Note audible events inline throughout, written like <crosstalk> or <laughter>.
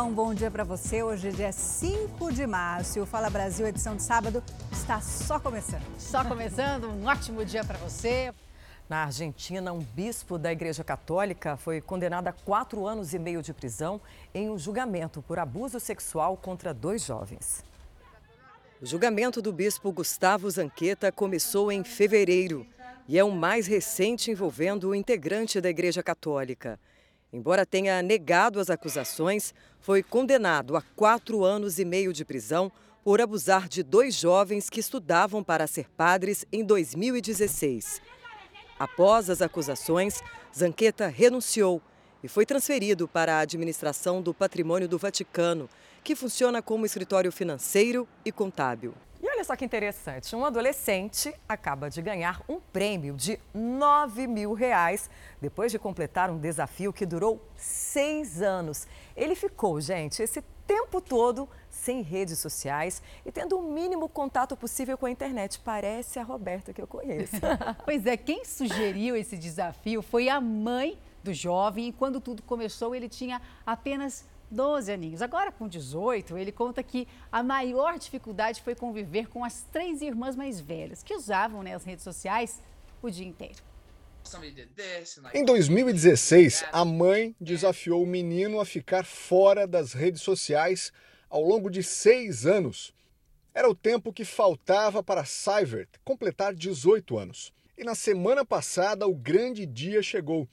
Olá, um bom dia para você. Hoje é dia 5 de março. O Fala Brasil, edição de sábado, está só começando. Só começando, um ótimo dia para você. Na Argentina, um bispo da Igreja Católica foi condenado a quatro anos e meio de prisão em um julgamento por abuso sexual contra dois jovens. O julgamento do bispo Gustavo Zanqueta começou em fevereiro e é o mais recente envolvendo o integrante da Igreja Católica. Embora tenha negado as acusações, foi condenado a quatro anos e meio de prisão por abusar de dois jovens que estudavam para ser padres em 2016. Após as acusações, Zanqueta renunciou e foi transferido para a administração do patrimônio do Vaticano, que funciona como escritório financeiro e contábil. Olha só que interessante, um adolescente acaba de ganhar um prêmio de 9 mil reais depois de completar um desafio que durou seis anos. Ele ficou, gente, esse tempo todo sem redes sociais e tendo o mínimo contato possível com a internet. Parece a Roberta que eu conheço. <laughs> pois é, quem sugeriu esse desafio foi a mãe do jovem e quando tudo começou ele tinha apenas 12 aninhos. Agora, com 18, ele conta que a maior dificuldade foi conviver com as três irmãs mais velhas, que usavam né, as redes sociais o dia inteiro. Em 2016, a mãe desafiou o menino a ficar fora das redes sociais ao longo de seis anos. Era o tempo que faltava para Seivert completar 18 anos. E na semana passada, o grande dia chegou.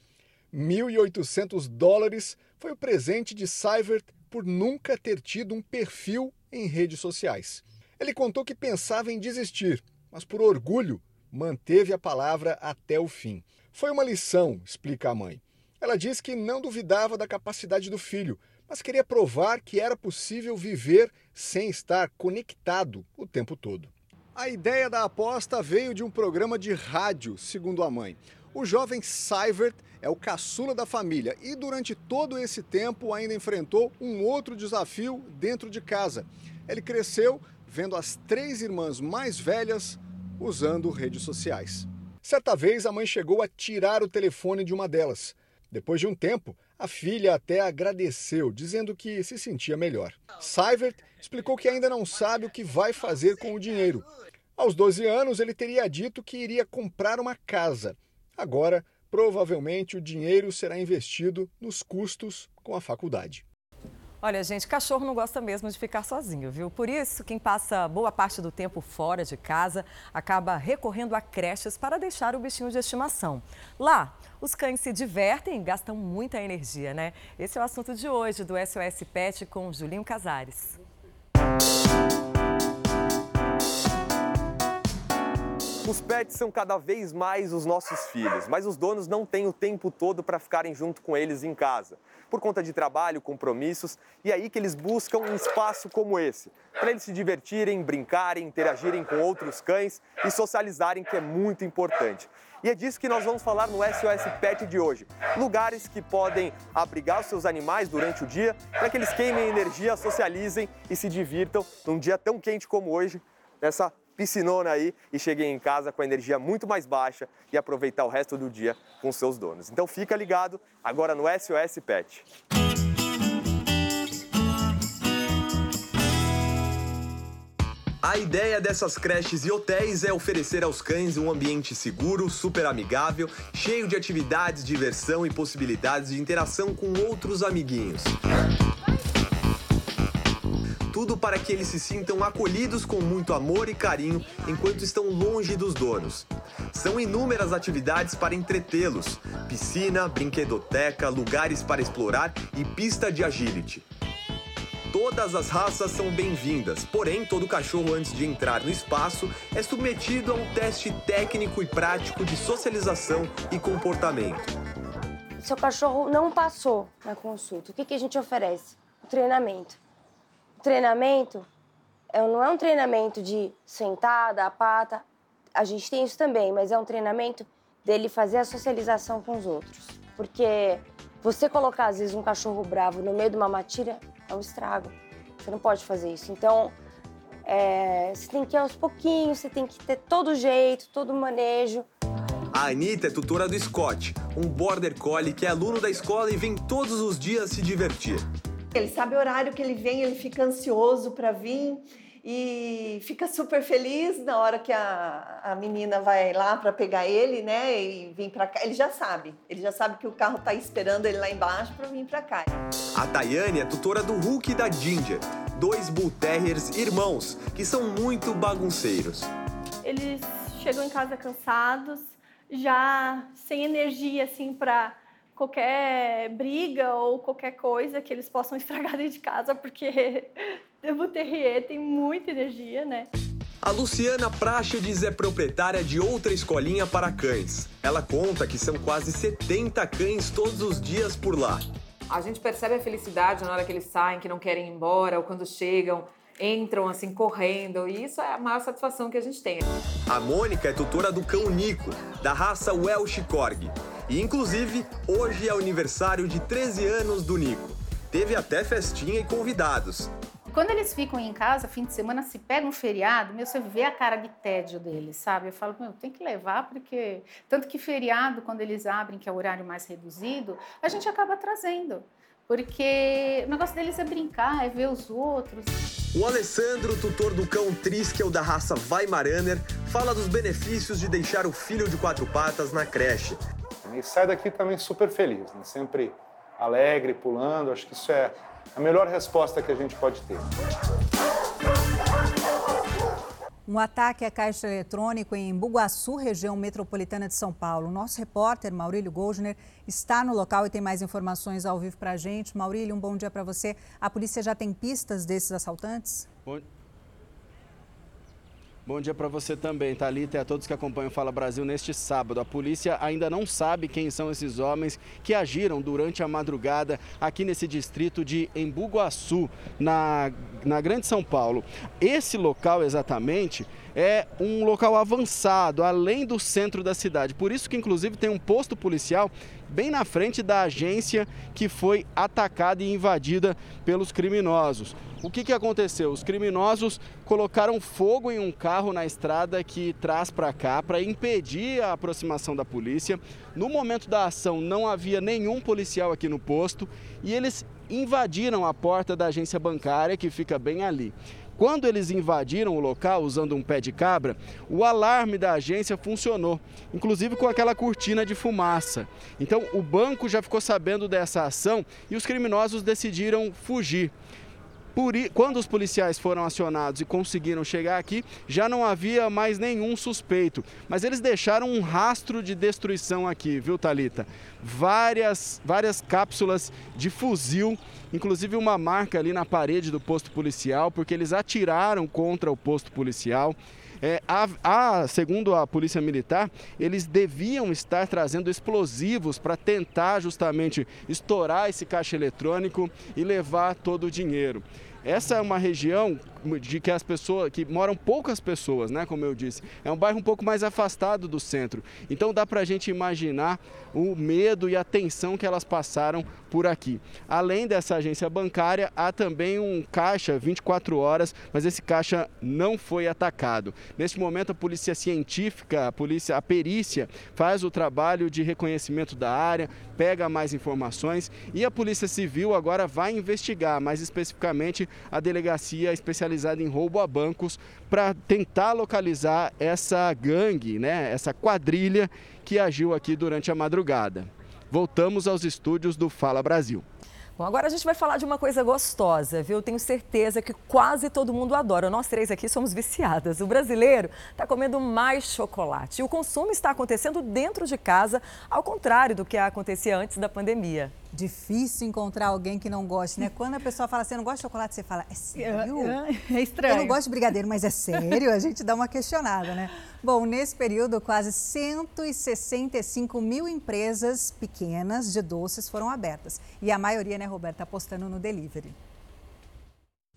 1.800 dólares foi o presente de Seivert por nunca ter tido um perfil em redes sociais. Ele contou que pensava em desistir, mas por orgulho manteve a palavra até o fim. Foi uma lição, explica a mãe. Ela diz que não duvidava da capacidade do filho, mas queria provar que era possível viver sem estar conectado o tempo todo. A ideia da aposta veio de um programa de rádio, segundo a mãe. O jovem Seivert é o caçula da família e durante todo esse tempo ainda enfrentou um outro desafio dentro de casa. Ele cresceu vendo as três irmãs mais velhas usando redes sociais. Certa vez a mãe chegou a tirar o telefone de uma delas. Depois de um tempo, a filha até agradeceu, dizendo que se sentia melhor. Seivert explicou que ainda não sabe o que vai fazer com o dinheiro. Aos 12 anos, ele teria dito que iria comprar uma casa. Agora, provavelmente o dinheiro será investido nos custos com a faculdade. Olha, gente, cachorro não gosta mesmo de ficar sozinho, viu? Por isso, quem passa boa parte do tempo fora de casa acaba recorrendo a creches para deixar o bichinho de estimação. Lá, os cães se divertem e gastam muita energia, né? Esse é o assunto de hoje do SOS Pet com Julinho Casares. Os pets são cada vez mais os nossos filhos, mas os donos não têm o tempo todo para ficarem junto com eles em casa, por conta de trabalho, compromissos, e é aí que eles buscam um espaço como esse, para eles se divertirem, brincarem, interagirem com outros cães e socializarem, que é muito importante. E é disso que nós vamos falar no SOS Pet de hoje. Lugares que podem abrigar os seus animais durante o dia, para que eles queimem energia, socializem e se divirtam num dia tão quente como hoje, nessa piscinona aí e cheguei em casa com a energia muito mais baixa e aproveitar o resto do dia com seus donos. Então fica ligado agora no SOS Pet. A ideia dessas creches e hotéis é oferecer aos cães um ambiente seguro, super amigável, cheio de atividades, diversão e possibilidades de interação com outros amiguinhos tudo para que eles se sintam acolhidos com muito amor e carinho enquanto estão longe dos donos. São inúmeras atividades para entretê-los: piscina, brinquedoteca, lugares para explorar e pista de agility. Todas as raças são bem-vindas, porém, todo cachorro, antes de entrar no espaço, é submetido a um teste técnico e prático de socialização e comportamento. Seu cachorro não passou na consulta, o que, a gente oferece? O treinamento treinamento é, não é um treinamento de sentada, a pata. A gente tem isso também, mas é um treinamento dele fazer a socialização com os outros. Porque você colocar, às vezes, um cachorro bravo no meio de uma matilha é um estrago. Você não pode fazer isso. Então, é, você tem que ir aos pouquinhos, você tem que ter todo jeito, todo manejo. A Anitta é tutora do Scott, um border collie que é aluno da escola e vem todos os dias se divertir. Ele sabe o horário que ele vem, ele fica ansioso para vir e fica super feliz na hora que a, a menina vai lá para pegar ele, né? E vir para cá. Ele já sabe, ele já sabe que o carro está esperando ele lá embaixo para vir para cá. A Tayane é tutora do Hulk e da Ginger, dois Bull Terriers irmãos que são muito bagunceiros. Eles chegam em casa cansados, já sem energia assim para qualquer briga ou qualquer coisa que eles possam <laughs> estragar dentro de casa, porque <laughs> o Terrier tem muita energia, né? A Luciana Praxedes é proprietária de outra escolinha para cães. Ela conta que são quase 70 cães todos os dias por lá. A gente percebe a felicidade na hora que eles saem, que não querem ir embora, ou quando chegam, entram assim correndo, e isso é a maior satisfação que a gente tem. A Mônica é tutora do cão Nico, da raça Welsh Corgi. E inclusive, hoje é o aniversário de 13 anos do Nico. Teve até festinha e convidados. Quando eles ficam em casa, fim de semana, se pega um feriado, meu, você vê a cara de tédio deles, sabe? Eu falo, meu, tem que levar, porque. Tanto que feriado, quando eles abrem, que é o horário mais reduzido, a gente acaba trazendo. Porque o negócio deles é brincar, é ver os outros. O Alessandro, tutor do cão Triskel da raça Weimaraner, fala dos benefícios de deixar o filho de quatro patas na creche. E sai daqui também super feliz, né? sempre alegre, pulando. Acho que isso é a melhor resposta que a gente pode ter. Um ataque à caixa eletrônico em Bugaçu, região metropolitana de São Paulo. Nosso repórter, Maurílio Goldner, está no local e tem mais informações ao vivo para a gente. Maurílio, um bom dia para você. A polícia já tem pistas desses assaltantes? Bom... Bom dia para você também, Thalita, e a todos que acompanham o Fala Brasil neste sábado. A polícia ainda não sabe quem são esses homens que agiram durante a madrugada aqui nesse distrito de Embu-Guaçu, na, na Grande São Paulo. Esse local exatamente é um local avançado, além do centro da cidade. Por isso que inclusive tem um posto policial bem na frente da agência que foi atacada e invadida pelos criminosos. O que, que aconteceu? Os criminosos colocaram fogo em um carro na estrada que traz para cá para impedir a aproximação da polícia. No momento da ação não havia nenhum policial aqui no posto e eles invadiram a porta da agência bancária que fica bem ali. Quando eles invadiram o local usando um pé de cabra, o alarme da agência funcionou, inclusive com aquela cortina de fumaça. Então o banco já ficou sabendo dessa ação e os criminosos decidiram fugir. Por, quando os policiais foram acionados e conseguiram chegar aqui, já não havia mais nenhum suspeito. Mas eles deixaram um rastro de destruição aqui, viu, Talita? Várias, várias cápsulas de fuzil, inclusive uma marca ali na parede do posto policial, porque eles atiraram contra o posto policial. É, a, a, segundo a Polícia Militar, eles deviam estar trazendo explosivos para tentar justamente estourar esse caixa eletrônico e levar todo o dinheiro. Essa é uma região de que as pessoas, que moram poucas pessoas, né, como eu disse. É um bairro um pouco mais afastado do centro. Então dá para a gente imaginar o medo e a tensão que elas passaram por aqui. Além dessa agência bancária, há também um caixa 24 horas, mas esse caixa não foi atacado. Neste momento, a polícia científica, a polícia, a perícia faz o trabalho de reconhecimento da área, pega mais informações e a polícia civil agora vai investigar mais especificamente a delegacia especializada em roubo a bancos para tentar localizar essa gangue, né, essa quadrilha que agiu aqui durante a madrugada. Voltamos aos estúdios do Fala Brasil. Bom, agora a gente vai falar de uma coisa gostosa, viu? Tenho certeza que quase todo mundo adora. Nós três aqui somos viciadas. O brasileiro está comendo mais chocolate. E o consumo está acontecendo dentro de casa, ao contrário do que acontecia antes da pandemia. Difícil encontrar alguém que não goste, né? Quando a pessoa fala assim, eu não gosto de chocolate, você fala, é sério? É, é estranho. Eu não gosto de brigadeiro, mas é sério? A gente dá uma questionada, né? Bom, nesse período, quase 165 mil empresas pequenas de doces foram abertas. E a maioria, né, Roberta, apostando no delivery.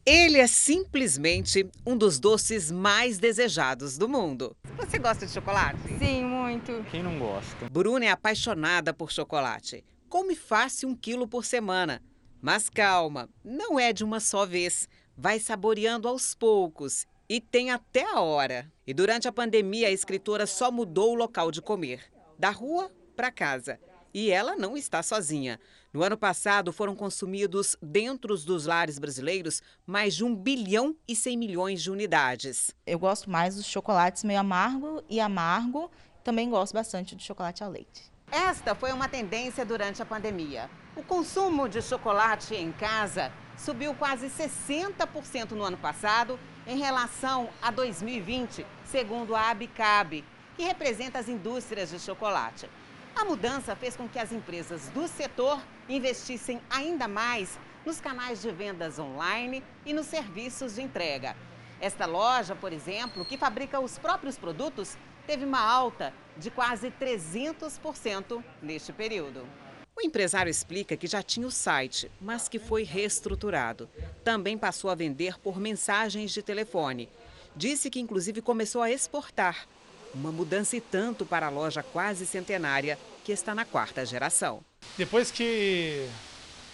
Ele é simplesmente um dos doces mais desejados do mundo. Você gosta de chocolate? Sim, muito. Quem não gosta? Bruna é apaixonada por chocolate. Come fácil um quilo por semana. Mas calma, não é de uma só vez. Vai saboreando aos poucos e tem até a hora. E durante a pandemia, a escritora só mudou o local de comer, da rua para casa. E ela não está sozinha. No ano passado, foram consumidos, dentro dos lares brasileiros, mais de 1 bilhão e 100 milhões de unidades. Eu gosto mais dos chocolates meio amargo e amargo. Também gosto bastante do chocolate ao leite. Esta foi uma tendência durante a pandemia. O consumo de chocolate em casa subiu quase 60% no ano passado em relação a 2020, segundo a Abicab, que representa as indústrias de chocolate. A mudança fez com que as empresas do setor investissem ainda mais nos canais de vendas online e nos serviços de entrega. Esta loja, por exemplo, que fabrica os próprios produtos, teve uma alta de quase 300% neste período. O empresário explica que já tinha o site, mas que foi reestruturado. Também passou a vender por mensagens de telefone. Disse que, inclusive, começou a exportar. Uma mudança e tanto para a loja quase centenária que está na quarta geração. Depois que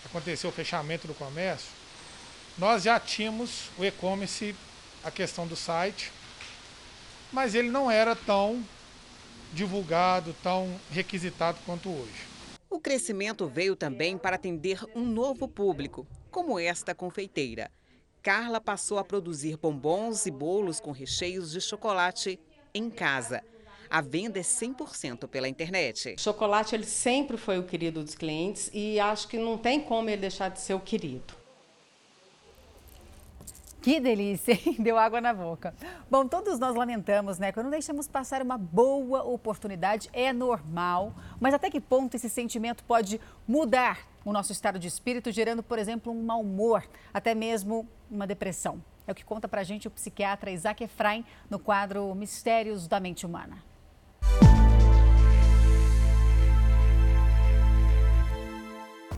aconteceu o fechamento do comércio, nós já tínhamos o e-commerce, a questão do site, mas ele não era tão divulgado, tão requisitado quanto hoje. O crescimento veio também para atender um novo público, como esta confeiteira. Carla passou a produzir bombons e bolos com recheios de chocolate em casa. A venda é 100% pela internet. O chocolate ele sempre foi o querido dos clientes e acho que não tem como ele deixar de ser o querido. Que delícia, hein? <laughs> Deu água na boca. Bom, todos nós lamentamos, né? Quando deixamos passar uma boa oportunidade, é normal. Mas até que ponto esse sentimento pode mudar o nosso estado de espírito, gerando, por exemplo, um mau humor, até mesmo uma depressão? É o que conta pra gente o psiquiatra Isaac Efraim no quadro Mistérios da Mente Humana.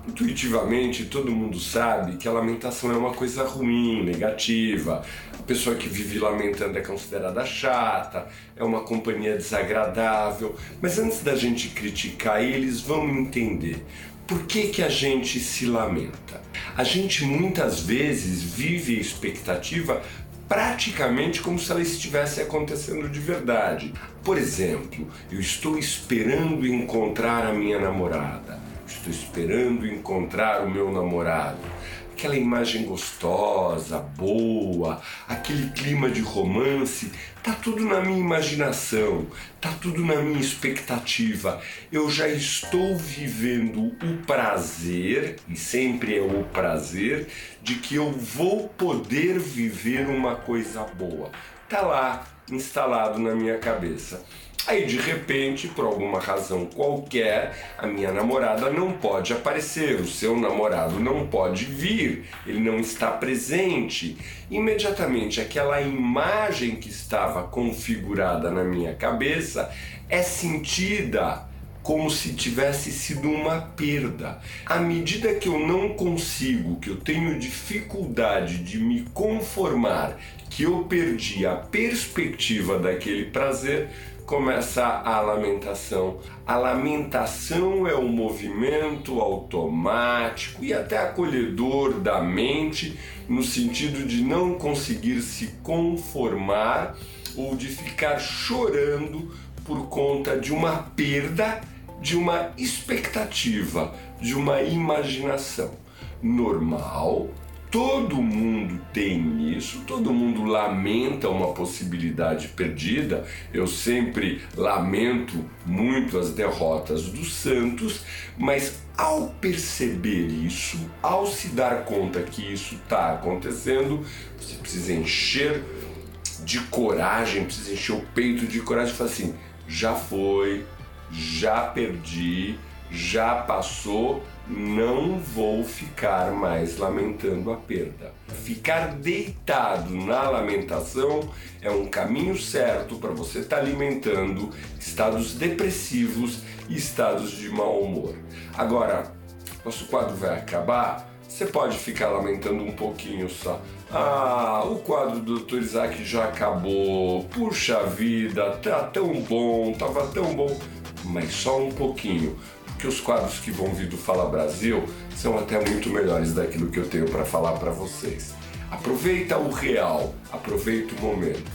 Intuitivamente, todo mundo sabe que a lamentação é uma coisa ruim, negativa. A pessoa que vive lamentando é considerada chata, é uma companhia desagradável. Mas antes da gente criticar, eles vão entender por que, que a gente se lamenta. A gente muitas vezes vive a expectativa praticamente como se ela estivesse acontecendo de verdade. Por exemplo, eu estou esperando encontrar a minha namorada estou esperando encontrar o meu namorado. Aquela imagem gostosa, boa, aquele clima de romance, tá tudo na minha imaginação, tá tudo na minha expectativa. Eu já estou vivendo o prazer, e sempre é o prazer, de que eu vou poder viver uma coisa boa. Tá lá instalado na minha cabeça. Aí de repente, por alguma razão qualquer, a minha namorada não pode aparecer, o seu namorado não pode vir, ele não está presente. Imediatamente aquela imagem que estava configurada na minha cabeça é sentida como se tivesse sido uma perda. À medida que eu não consigo, que eu tenho dificuldade de me conformar, que eu perdi a perspectiva daquele prazer, começa a lamentação. A lamentação é um movimento automático e até acolhedor da mente, no sentido de não conseguir se conformar ou de ficar chorando por conta de uma perda, de uma expectativa, de uma imaginação. Normal, Todo mundo tem isso, todo mundo lamenta uma possibilidade perdida. Eu sempre lamento muito as derrotas dos Santos, mas ao perceber isso, ao se dar conta que isso está acontecendo, você precisa encher de coragem, precisa encher o peito de coragem e falar assim: já foi, já perdi, já passou não vou ficar mais lamentando a perda. Ficar deitado na lamentação é um caminho certo para você estar tá alimentando estados depressivos e estados de mau humor. Agora, nosso quadro vai acabar. Você pode ficar lamentando um pouquinho só. Ah, o quadro do Dr. Isaac já acabou. Puxa vida, tá tão bom, tava tão bom. Mas só um pouquinho que os quadros que vão vir do Fala Brasil são até muito melhores daquilo que eu tenho para falar para vocês. Aproveita o real, aproveita o momento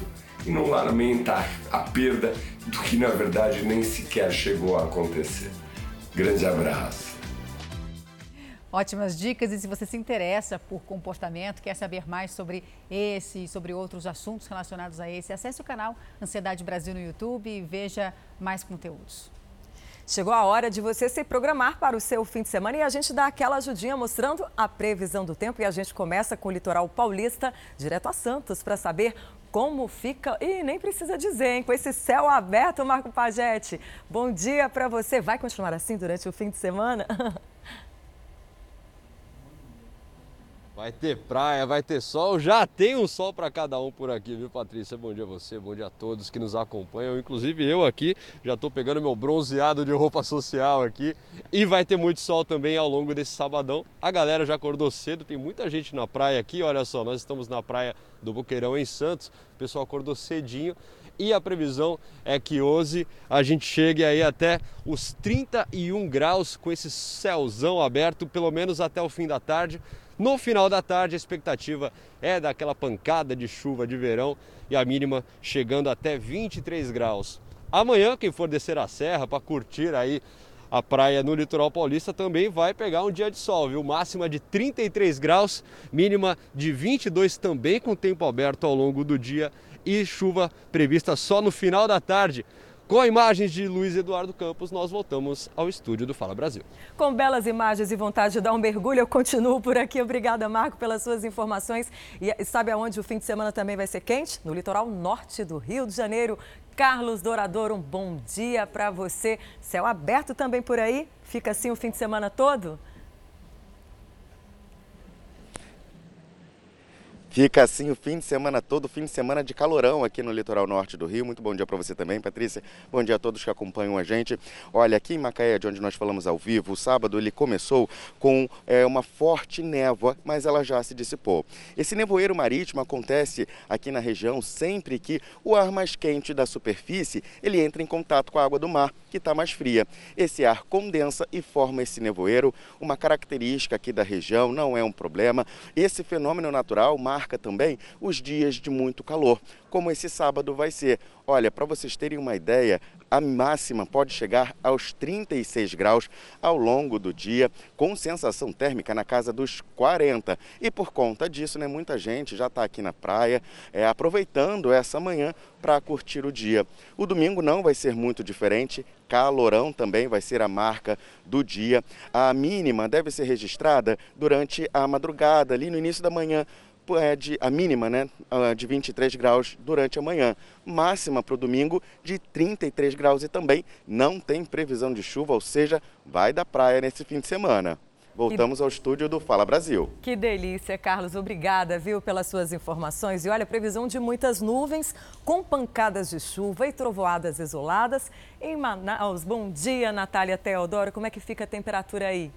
e não lamenta a perda do que na verdade nem sequer chegou a acontecer. Grande abraço. Ótimas dicas e se você se interessa por comportamento, quer saber mais sobre esse e sobre outros assuntos relacionados a esse, acesse o canal Ansiedade Brasil no YouTube e veja mais conteúdos. Chegou a hora de você se programar para o seu fim de semana e a gente dá aquela ajudinha mostrando a previsão do tempo e a gente começa com o litoral paulista, direto a Santos, para saber como fica. E nem precisa dizer, hein? Com esse céu aberto, Marco Pagete. Bom dia para você. Vai continuar assim durante o fim de semana? <laughs> Vai ter praia, vai ter sol, já tem um sol para cada um por aqui, viu, Patrícia? Bom dia a você, bom dia a todos que nos acompanham, inclusive eu aqui, já estou pegando meu bronzeado de roupa social aqui e vai ter muito sol também ao longo desse sabadão. A galera já acordou cedo, tem muita gente na praia aqui, olha só, nós estamos na praia do Boqueirão em Santos, o pessoal acordou cedinho e a previsão é que hoje a gente chegue aí até os 31 graus com esse céuzão aberto, pelo menos até o fim da tarde. No final da tarde, a expectativa é daquela pancada de chuva de verão e a mínima chegando até 23 graus. Amanhã, quem for descer a serra para curtir aí a praia no litoral paulista também vai pegar um dia de sol, viu? Máxima de 33 graus, mínima de 22 também com tempo aberto ao longo do dia e chuva prevista só no final da tarde. Com imagens de Luiz Eduardo Campos, nós voltamos ao estúdio do Fala Brasil. Com belas imagens e vontade de dar um mergulho, eu continuo por aqui. Obrigada, Marco, pelas suas informações. E sabe aonde o fim de semana também vai ser quente? No litoral norte do Rio de Janeiro. Carlos Dourador, um bom dia para você. Céu aberto também por aí? Fica assim o fim de semana todo? Fica assim o fim de semana todo, fim de semana de calorão aqui no litoral norte do Rio. Muito bom dia para você também, Patrícia. Bom dia a todos que acompanham a gente. Olha, aqui em Macaé, de onde nós falamos ao vivo, o sábado ele começou com é, uma forte névoa, mas ela já se dissipou. Esse nevoeiro marítimo acontece aqui na região sempre que o ar mais quente da superfície ele entra em contato com a água do mar, que está mais fria. Esse ar condensa e forma esse nevoeiro, uma característica aqui da região, não é um problema. Esse fenômeno natural, mar marca também os dias de muito calor, como esse sábado vai ser. Olha, para vocês terem uma ideia, a máxima pode chegar aos 36 graus ao longo do dia, com sensação térmica na casa dos 40. E por conta disso, né, muita gente já está aqui na praia, é, aproveitando essa manhã para curtir o dia. O domingo não vai ser muito diferente, calorão também vai ser a marca do dia. A mínima deve ser registrada durante a madrugada, ali no início da manhã de, a mínima né, de 23 graus durante a manhã, máxima para o domingo de 33 graus e também não tem previsão de chuva, ou seja, vai da praia nesse fim de semana. Voltamos ao estúdio do Fala Brasil. Que delícia, Carlos. Obrigada, viu, pelas suas informações. E olha, previsão de muitas nuvens, com pancadas de chuva e trovoadas isoladas. Em Manaus, bom dia, Natália Teodoro. Como é que fica a temperatura aí?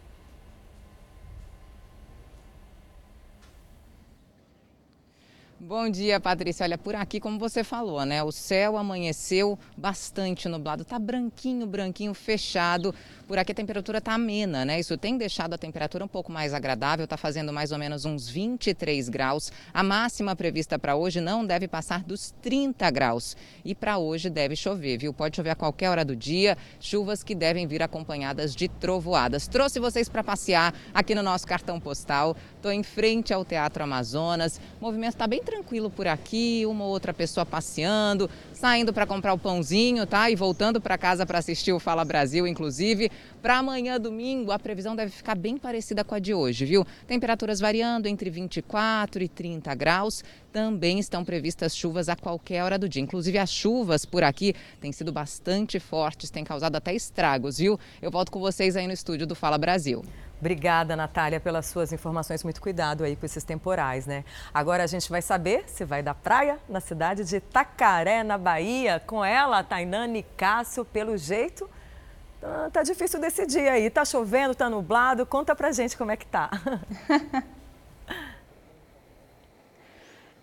Bom dia, Patrícia. Olha, por aqui, como você falou, né? O céu amanheceu bastante nublado, tá branquinho, branquinho, fechado. Por aqui a temperatura está amena, né? Isso tem deixado a temperatura um pouco mais agradável, está fazendo mais ou menos uns 23 graus. A máxima prevista para hoje não deve passar dos 30 graus. E para hoje deve chover, viu? Pode chover a qualquer hora do dia, chuvas que devem vir acompanhadas de trovoadas. Trouxe vocês para passear aqui no nosso cartão postal. Estou em frente ao Teatro Amazonas. O movimento está bem tranquilo por aqui, uma ou outra pessoa passeando, saindo para comprar o pãozinho, tá? E voltando para casa para assistir o Fala Brasil, inclusive. Para amanhã, domingo, a previsão deve ficar bem parecida com a de hoje, viu? Temperaturas variando entre 24 e 30 graus. Também estão previstas chuvas a qualquer hora do dia. Inclusive, as chuvas por aqui têm sido bastante fortes, têm causado até estragos, viu? Eu volto com vocês aí no estúdio do Fala Brasil. Obrigada, Natália, pelas suas informações. Muito cuidado aí com esses temporais, né? Agora a gente vai saber se vai da praia na cidade de Tacaré, na Bahia. Com ela, Tainane Cássio, pelo jeito, tá, tá difícil decidir aí. Tá chovendo, tá nublado. Conta pra gente como é que tá. <laughs>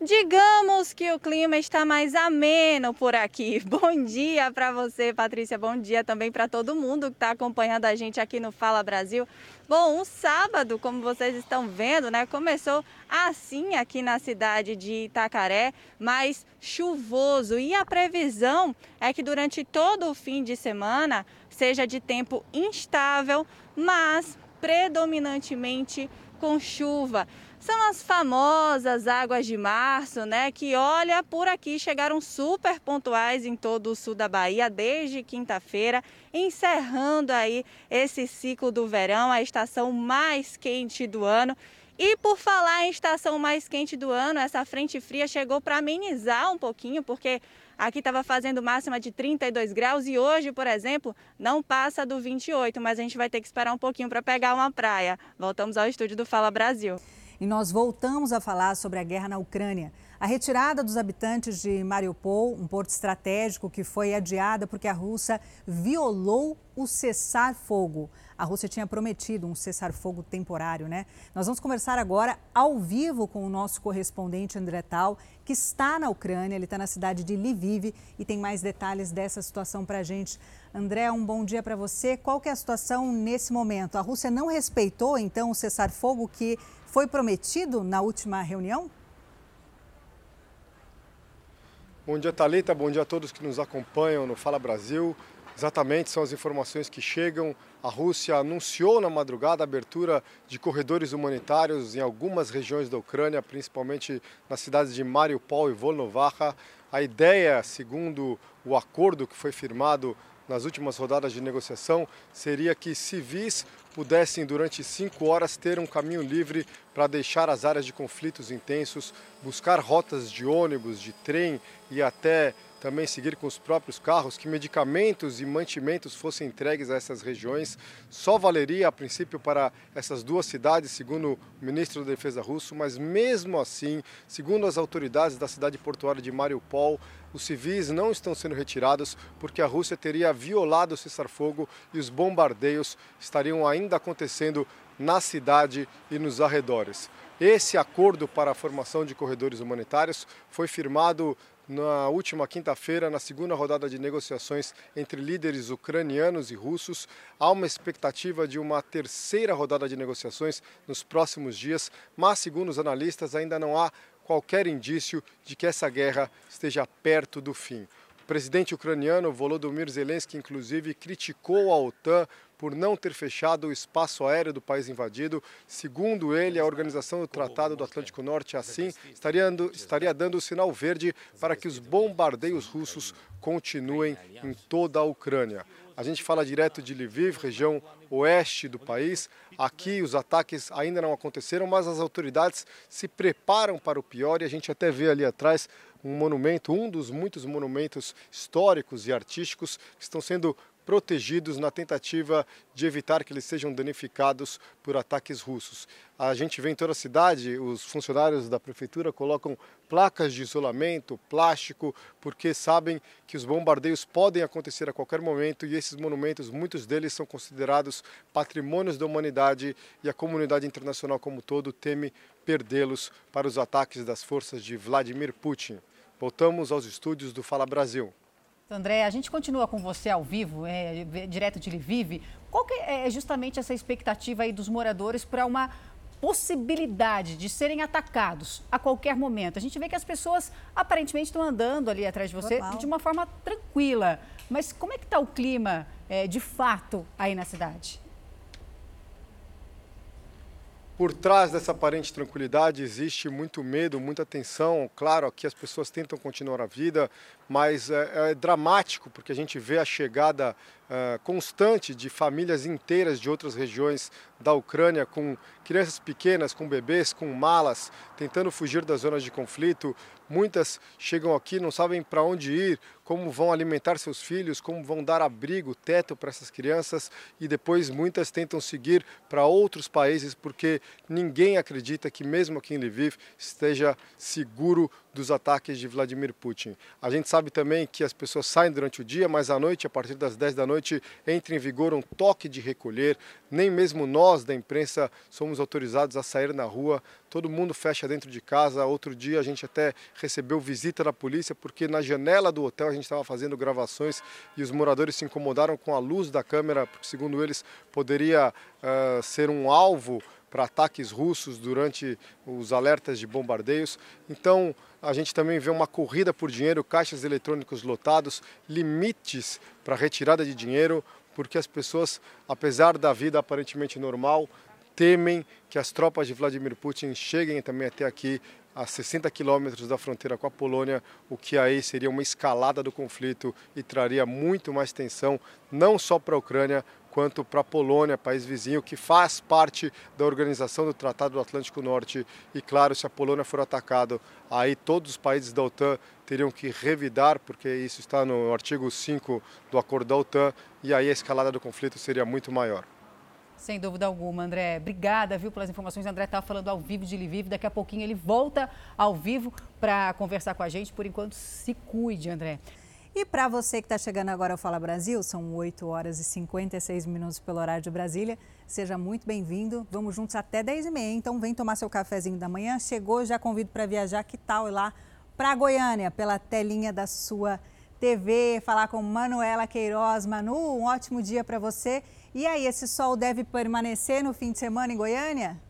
digamos que o clima está mais ameno por aqui. <laughs> Bom dia para você, Patrícia. Bom dia também para todo mundo que está acompanhando a gente aqui no Fala Brasil. Bom, o sábado, como vocês estão vendo, né, começou assim aqui na cidade de Itacaré, mais chuvoso. E a previsão é que durante todo o fim de semana seja de tempo instável, mas predominantemente com chuva. São as famosas águas de março, né? Que olha, por aqui chegaram super pontuais em todo o sul da Bahia desde quinta-feira, encerrando aí esse ciclo do verão, a estação mais quente do ano. E por falar em estação mais quente do ano, essa frente fria chegou para amenizar um pouquinho, porque aqui estava fazendo máxima de 32 graus e hoje, por exemplo, não passa do 28, mas a gente vai ter que esperar um pouquinho para pegar uma praia. Voltamos ao estúdio do Fala Brasil. E nós voltamos a falar sobre a guerra na Ucrânia. A retirada dos habitantes de Mariupol, um porto estratégico que foi adiada porque a Rússia violou o cessar-fogo. A Rússia tinha prometido um cessar-fogo temporário, né? Nós vamos conversar agora ao vivo com o nosso correspondente André Tal, que está na Ucrânia, ele está na cidade de Lviv e tem mais detalhes dessa situação para a gente. André, um bom dia para você. Qual que é a situação nesse momento? A Rússia não respeitou, então, o cessar-fogo que foi prometido na última reunião? Bom dia, Talita. Bom dia a todos que nos acompanham no Fala Brasil. Exatamente, são as informações que chegam. A Rússia anunciou na madrugada a abertura de corredores humanitários em algumas regiões da Ucrânia, principalmente nas cidades de Mariupol e Volnovakha. A ideia, segundo o acordo que foi firmado nas últimas rodadas de negociação seria que civis pudessem, durante cinco horas, ter um caminho livre para deixar as áreas de conflitos intensos, buscar rotas de ônibus, de trem e até também seguir com os próprios carros, que medicamentos e mantimentos fossem entregues a essas regiões. Só valeria, a princípio, para essas duas cidades, segundo o ministro da Defesa russo, mas mesmo assim, segundo as autoridades da cidade portuária de Mariupol, os civis não estão sendo retirados porque a Rússia teria violado o cessar-fogo e os bombardeios estariam ainda acontecendo na cidade e nos arredores. Esse acordo para a formação de corredores humanitários foi firmado na última quinta-feira, na segunda rodada de negociações entre líderes ucranianos e russos. Há uma expectativa de uma terceira rodada de negociações nos próximos dias, mas, segundo os analistas, ainda não há qualquer indício de que essa guerra esteja perto do fim. O presidente ucraniano Volodymyr Zelensky, inclusive, criticou a OTAN por não ter fechado o espaço aéreo do país invadido. Segundo ele, a organização do Tratado do Atlântico Norte, assim, estaria, dando, estaria dando o sinal verde para que os bombardeios russos continuem em toda a Ucrânia. A gente fala direto de Lviv, região oeste do país. Aqui os ataques ainda não aconteceram, mas as autoridades se preparam para o pior e a gente até vê ali atrás um monumento, um dos muitos monumentos históricos e artísticos que estão sendo protegidos na tentativa de evitar que eles sejam danificados por ataques russos. A gente vê em toda a cidade, os funcionários da prefeitura colocam placas de isolamento, plástico, porque sabem que os bombardeios podem acontecer a qualquer momento e esses monumentos, muitos deles são considerados patrimônios da humanidade e a comunidade internacional como todo teme perdê-los para os ataques das forças de Vladimir Putin. Voltamos aos estúdios do Fala Brasil. André, a gente continua com você ao vivo, é, direto de Lviv. Qual que é justamente essa expectativa aí dos moradores para uma possibilidade de serem atacados a qualquer momento? A gente vê que as pessoas aparentemente estão andando ali atrás de você Normal. de uma forma tranquila. Mas como é que está o clima é, de fato aí na cidade? Por trás dessa aparente tranquilidade existe muito medo, muita tensão. Claro, aqui as pessoas tentam continuar a vida, mas é, é dramático porque a gente vê a chegada é, constante de famílias inteiras de outras regiões da Ucrânia, com crianças pequenas, com bebês, com malas, tentando fugir das zonas de conflito. Muitas chegam aqui, não sabem para onde ir, como vão alimentar seus filhos, como vão dar abrigo, teto para essas crianças e depois muitas tentam seguir para outros países porque ninguém acredita que mesmo aqui em Lviv esteja seguro dos ataques de Vladimir Putin. A gente sabe também que as pessoas saem durante o dia, mas à noite, a partir das 10 da noite, entra em vigor um toque de recolher. Nem mesmo nós da imprensa somos autorizados a sair na rua. Todo mundo fecha dentro de casa. Outro dia a gente até recebeu visita da polícia porque na janela do hotel a gente estava fazendo gravações e os moradores se incomodaram com a luz da câmera, porque segundo eles poderia uh, ser um alvo para ataques russos durante os alertas de bombardeios. Então, a gente também vê uma corrida por dinheiro, caixas eletrônicos lotados, limites para retirada de dinheiro, porque as pessoas, apesar da vida aparentemente normal, temem que as tropas de Vladimir Putin cheguem também até aqui a 60 quilômetros da fronteira com a Polônia, o que aí seria uma escalada do conflito e traria muito mais tensão, não só para a Ucrânia, quanto para a Polônia, país vizinho, que faz parte da organização do Tratado do Atlântico Norte. E claro, se a Polônia for atacada, aí todos os países da OTAN teriam que revidar, porque isso está no artigo 5 do acordo da OTAN, e aí a escalada do conflito seria muito maior. Sem dúvida alguma, André. Obrigada, viu, pelas informações. André estava falando ao vivo de Lviv. Daqui a pouquinho ele volta ao vivo para conversar com a gente. Por enquanto, se cuide, André. E para você que está chegando agora ao Fala Brasil, são 8 horas e 56 minutos pelo horário de Brasília. Seja muito bem-vindo. Vamos juntos até 10 e meia. Então vem tomar seu cafezinho da manhã. Chegou, já convido para viajar. Que tal ir lá para Goiânia, pela telinha da sua TV, falar com Manuela Queiroz. Manu, um ótimo dia para você. E aí, esse sol deve permanecer no fim de semana em Goiânia?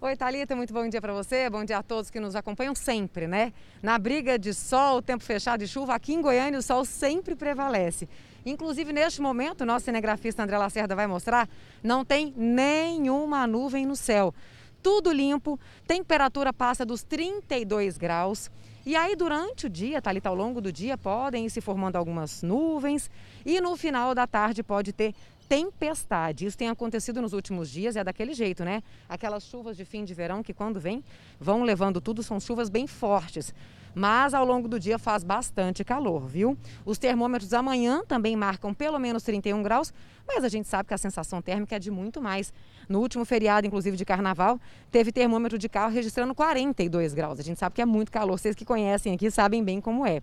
Oi, Thalita, muito bom dia para você. Bom dia a todos que nos acompanham sempre, né? Na briga de sol, tempo fechado e chuva, aqui em Goiânia o sol sempre prevalece. Inclusive, neste momento, nosso cinegrafista André Lacerda vai mostrar, não tem nenhuma nuvem no céu. Tudo limpo, temperatura passa dos 32 graus. E aí, durante o dia, Thalita, ao longo do dia, podem ir se formando algumas nuvens e no final da tarde pode ter tempestade. Isso tem acontecido nos últimos dias, é daquele jeito, né? Aquelas chuvas de fim de verão que quando vem, vão levando tudo, são chuvas bem fortes. Mas ao longo do dia faz bastante calor, viu? Os termômetros amanhã também marcam pelo menos 31 graus, mas a gente sabe que a sensação térmica é de muito mais. No último feriado, inclusive de carnaval, teve termômetro de carro registrando 42 graus. A gente sabe que é muito calor, vocês que conhecem aqui sabem bem como é.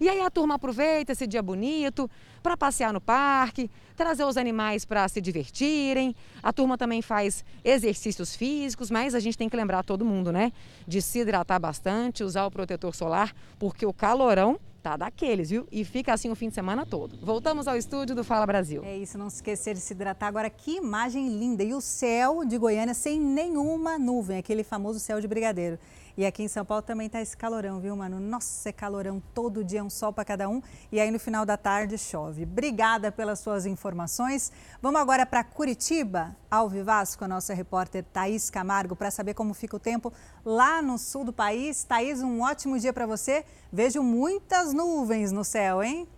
E aí a turma aproveita esse dia bonito para passear no parque, trazer os animais para se divertirem. A turma também faz exercícios físicos, mas a gente tem que lembrar todo mundo, né? De se hidratar bastante, usar o protetor solar, porque o calorão tá daqueles, viu? E fica assim o fim de semana todo. Voltamos ao estúdio do Fala Brasil. É isso, não se esquecer de se hidratar. Agora, que imagem linda! E o céu de Goiânia sem nenhuma nuvem, aquele famoso céu de brigadeiro. E aqui em São Paulo também está esse calorão, viu, mano? Nossa, é calorão todo dia, um sol para cada um. E aí no final da tarde chove. Obrigada pelas suas informações. Vamos agora para Curitiba, ao Vivaz, com a nossa repórter Thaís Camargo, para saber como fica o tempo lá no sul do país. Thaís, um ótimo dia para você. Vejo muitas nuvens no céu, hein?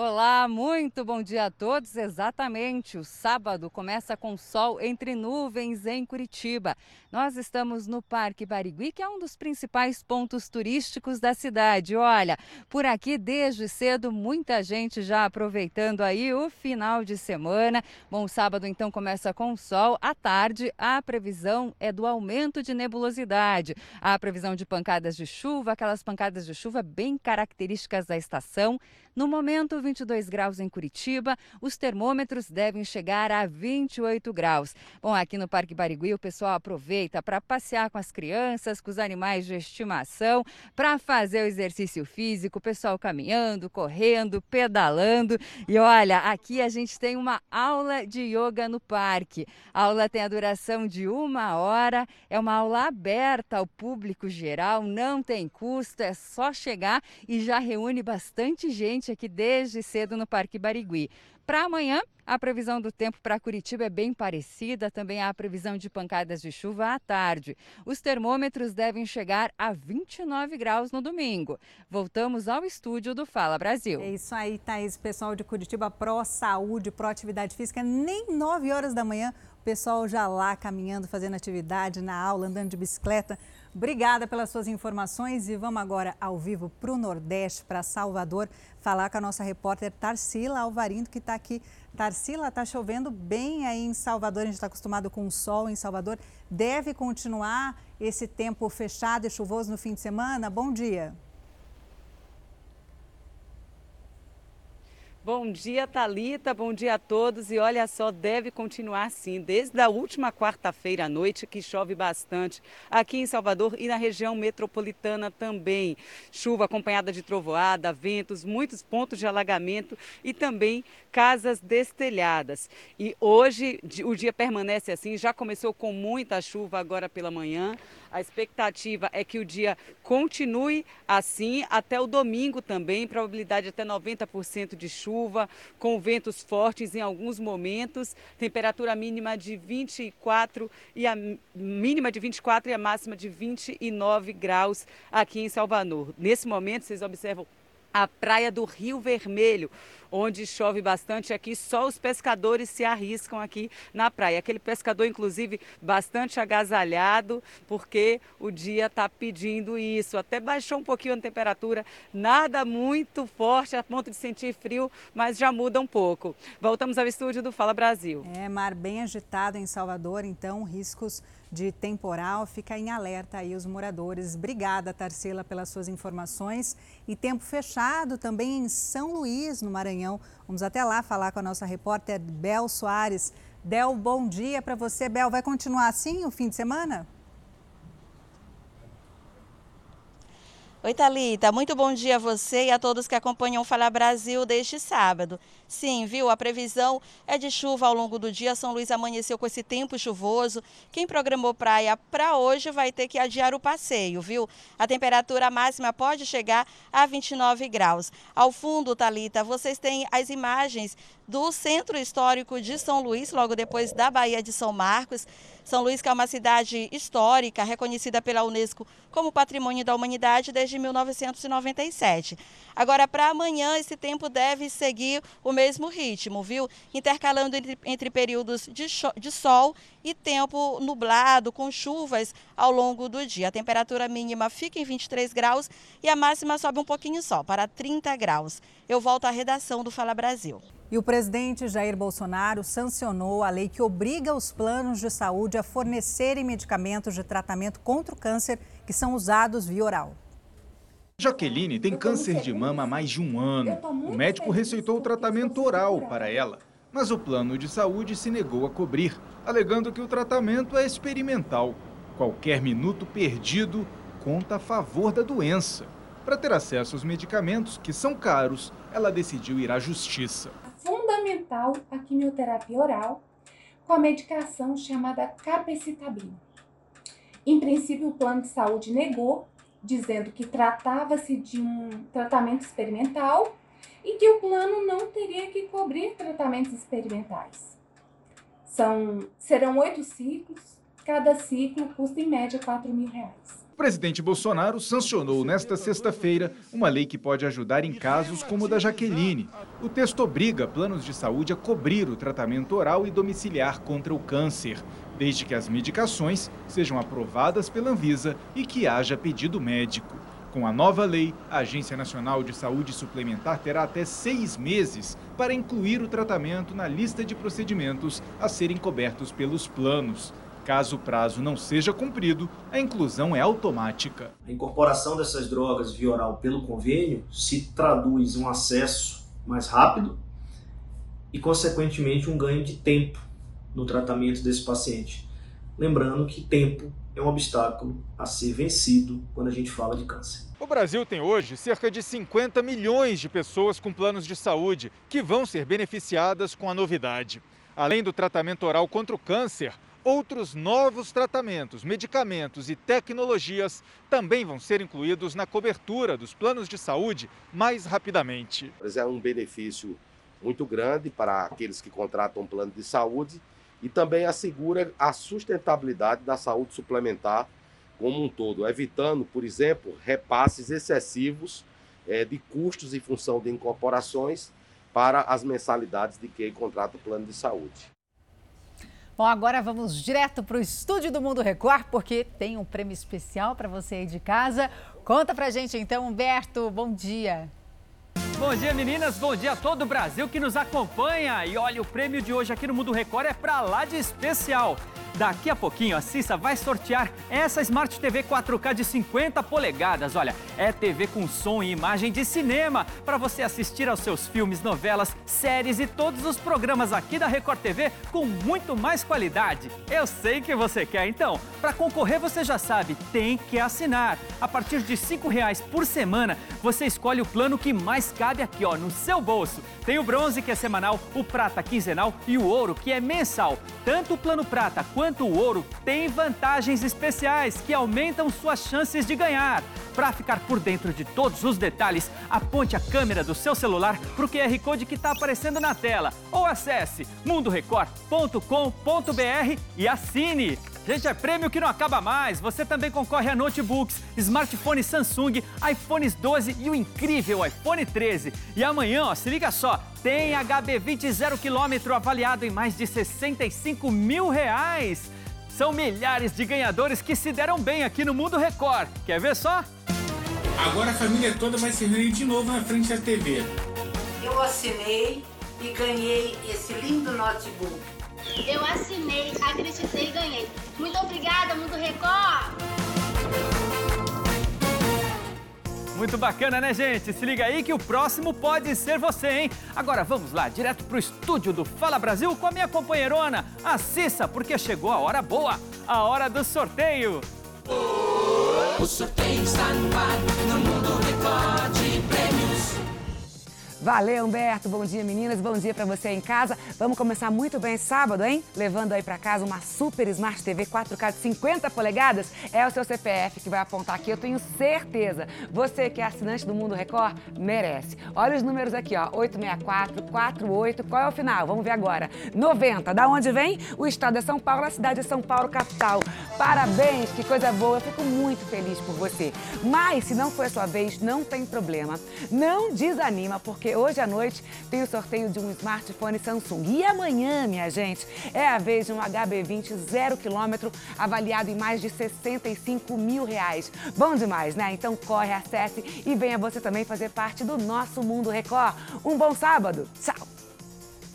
Olá, muito bom dia a todos. Exatamente, o sábado começa com sol entre nuvens em Curitiba. Nós estamos no Parque Barigui, que é um dos principais pontos turísticos da cidade. Olha, por aqui desde cedo muita gente já aproveitando aí o final de semana. Bom, o sábado então começa com sol. À tarde, a previsão é do aumento de nebulosidade. A previsão de pancadas de chuva, aquelas pancadas de chuva bem características da estação. No momento, 22 graus em Curitiba, os termômetros devem chegar a 28 graus. Bom, aqui no Parque Barigui o pessoal aproveita para passear com as crianças, com os animais de estimação, para fazer o exercício físico, o pessoal caminhando, correndo, pedalando. E olha, aqui a gente tem uma aula de yoga no parque. A aula tem a duração de uma hora, é uma aula aberta ao público geral, não tem custo, é só chegar e já reúne bastante gente gente aqui desde cedo no Parque Barigui. Para amanhã, a previsão do tempo para Curitiba é bem parecida, também há a previsão de pancadas de chuva à tarde. Os termômetros devem chegar a 29 graus no domingo. Voltamos ao estúdio do Fala Brasil. É isso aí, Thaís. Pessoal de Curitiba, pró-saúde, pró-atividade física, nem 9 horas da manhã, o pessoal já lá caminhando, fazendo atividade na aula, andando de bicicleta. Obrigada pelas suas informações e vamos agora ao vivo para o Nordeste, para Salvador, falar com a nossa repórter Tarsila Alvarindo, que está aqui. Tarsila, está chovendo bem aí em Salvador, a gente está acostumado com o sol em Salvador. Deve continuar esse tempo fechado e chuvoso no fim de semana? Bom dia. Bom dia, Talita. Bom dia a todos. E olha só, deve continuar assim. Desde a última quarta-feira à noite, que chove bastante aqui em Salvador e na região metropolitana também. Chuva acompanhada de trovoada, ventos, muitos pontos de alagamento e também casas destelhadas. E hoje o dia permanece assim. Já começou com muita chuva agora pela manhã. A expectativa é que o dia continue assim até o domingo também, probabilidade até 90% de chuva, com ventos fortes em alguns momentos, temperatura mínima de 24 e a mínima de 24 e a máxima de 29 graus aqui em Salvador. Nesse momento, vocês observam a praia do Rio Vermelho, onde chove bastante aqui, só os pescadores se arriscam aqui na praia. Aquele pescador, inclusive, bastante agasalhado, porque o dia está pedindo isso. Até baixou um pouquinho a temperatura, nada muito forte a ponto de sentir frio, mas já muda um pouco. Voltamos ao estúdio do Fala Brasil. É, mar bem agitado em Salvador, então riscos de temporal. Fica em alerta aí os moradores. Obrigada, Tarsila, pelas suas informações. E tempo fechado também em São Luís, no Maranhão. Vamos até lá falar com a nossa repórter Bel Soares. Bel, bom dia para você. Bel, vai continuar assim o fim de semana? Oi, Thalita. Muito bom dia a você e a todos que acompanham o Fala Brasil deste sábado. Sim, viu? A previsão é de chuva ao longo do dia. São Luís amanheceu com esse tempo chuvoso. Quem programou praia para hoje vai ter que adiar o passeio, viu? A temperatura máxima pode chegar a 29 graus. Ao fundo, Talita, vocês têm as imagens do Centro Histórico de São Luís, logo depois da Baía de São Marcos. São Luís, que é uma cidade histórica, reconhecida pela Unesco como Patrimônio da Humanidade desde 1997. Agora, para amanhã, esse tempo deve seguir o mesmo ritmo, viu? Intercalando entre, entre períodos de, de sol e tempo nublado, com chuvas ao longo do dia. A temperatura mínima fica em 23 graus e a máxima sobe um pouquinho só, para 30 graus. Eu volto à redação do Fala Brasil. E o presidente Jair Bolsonaro sancionou a lei que obriga os planos de saúde a fornecerem medicamentos de tratamento contra o câncer que são usados via oral. Jaqueline tem câncer de mama há mais de um ano. O médico receitou o tratamento oral para ela, mas o plano de saúde se negou a cobrir, alegando que o tratamento é experimental. Qualquer minuto perdido conta a favor da doença. Para ter acesso aos medicamentos, que são caros, ela decidiu ir à justiça fundamental a quimioterapia oral com a medicação chamada capecitabina. Em princípio, o plano de saúde negou, dizendo que tratava-se de um tratamento experimental e que o plano não teria que cobrir tratamentos experimentais. São, serão oito ciclos, cada ciclo custa em média 4 mil reais presidente Bolsonaro sancionou nesta sexta-feira uma lei que pode ajudar em casos como o da Jaqueline. O texto obriga planos de saúde a cobrir o tratamento oral e domiciliar contra o câncer, desde que as medicações sejam aprovadas pela Anvisa e que haja pedido médico. Com a nova lei, a Agência Nacional de Saúde Suplementar terá até seis meses para incluir o tratamento na lista de procedimentos a serem cobertos pelos planos. Caso o prazo não seja cumprido, a inclusão é automática. A incorporação dessas drogas via oral pelo convênio se traduz em um acesso mais rápido e, consequentemente, um ganho de tempo no tratamento desse paciente. Lembrando que tempo é um obstáculo a ser vencido quando a gente fala de câncer. O Brasil tem hoje cerca de 50 milhões de pessoas com planos de saúde que vão ser beneficiadas com a novidade. Além do tratamento oral contra o câncer, Outros novos tratamentos, medicamentos e tecnologias também vão ser incluídos na cobertura dos planos de saúde mais rapidamente. É um benefício muito grande para aqueles que contratam um plano de saúde e também assegura a sustentabilidade da saúde suplementar como um todo, evitando, por exemplo, repasses excessivos é, de custos em função de incorporações para as mensalidades de quem contrata o plano de saúde. Bom, agora vamos direto para o estúdio do Mundo Record, porque tem um prêmio especial para você aí de casa. Conta pra gente então, Humberto. Bom dia. Bom dia, meninas. Bom dia a todo o Brasil que nos acompanha. E olha, o prêmio de hoje aqui no Mundo Record é para lá de especial. Daqui a pouquinho a Cissa vai sortear essa Smart TV 4K de 50 polegadas. Olha, é TV com som e imagem de cinema para você assistir aos seus filmes, novelas, séries e todos os programas aqui da Record TV com muito mais qualidade. Eu sei que você quer, então. Para concorrer, você já sabe, tem que assinar. A partir de R$ reais por semana, você escolhe o plano que mais cabe aqui, ó, no seu bolso. Tem o bronze, que é semanal, o prata quinzenal e o ouro, que é mensal. Tanto o plano prata quanto o ouro tem vantagens especiais que aumentam suas chances de ganhar. Para ficar por dentro de todos os detalhes, aponte a câmera do seu celular para o QR Code que está aparecendo na tela ou acesse mundorecord.com.br e assine. Gente, é prêmio que não acaba mais. Você também concorre a notebooks, smartphones Samsung, iPhones 12 e o incrível iPhone 13. E amanhã, ó, se liga só, tem HB20 zero quilômetro avaliado em mais de 65 mil reais. São milhares de ganhadores que se deram bem aqui no Mundo Record. Quer ver só? Agora a família toda vai se reunir de novo na frente da TV. Eu assinei e ganhei esse lindo notebook. Eu assinei, acreditei e ganhei. Muito obrigada, Mundo Record! Muito bacana, né, gente? Se liga aí que o próximo pode ser você, hein? Agora vamos lá, direto pro estúdio do Fala Brasil com a minha companheirona, a Cissa, porque chegou a hora boa, a hora do sorteio. O sorteio está no ar, no Mundo Record Prêmios. Valeu, Humberto. Bom dia, meninas. Bom dia para você em casa. Vamos começar muito bem sábado, hein? Levando aí para casa uma Super Smart TV 4K de 50 polegadas. É o seu CPF que vai apontar aqui, eu tenho certeza. Você que é assinante do Mundo Record, merece. Olha os números aqui, ó. 864 48. Qual é o final? Vamos ver agora. 90. Da onde vem? O estado é São Paulo, a cidade é São Paulo, capital. Parabéns, que coisa boa. Eu fico muito feliz por você. Mas se não foi a sua vez, não tem problema. Não desanima, porque porque hoje à noite tem o sorteio de um smartphone Samsung. E amanhã, minha gente, é a vez de um HB20 zero quilômetro avaliado em mais de 65 mil reais. Bom demais, né? Então corre, acesse e venha você também fazer parte do nosso Mundo Record. Um bom sábado. Tchau.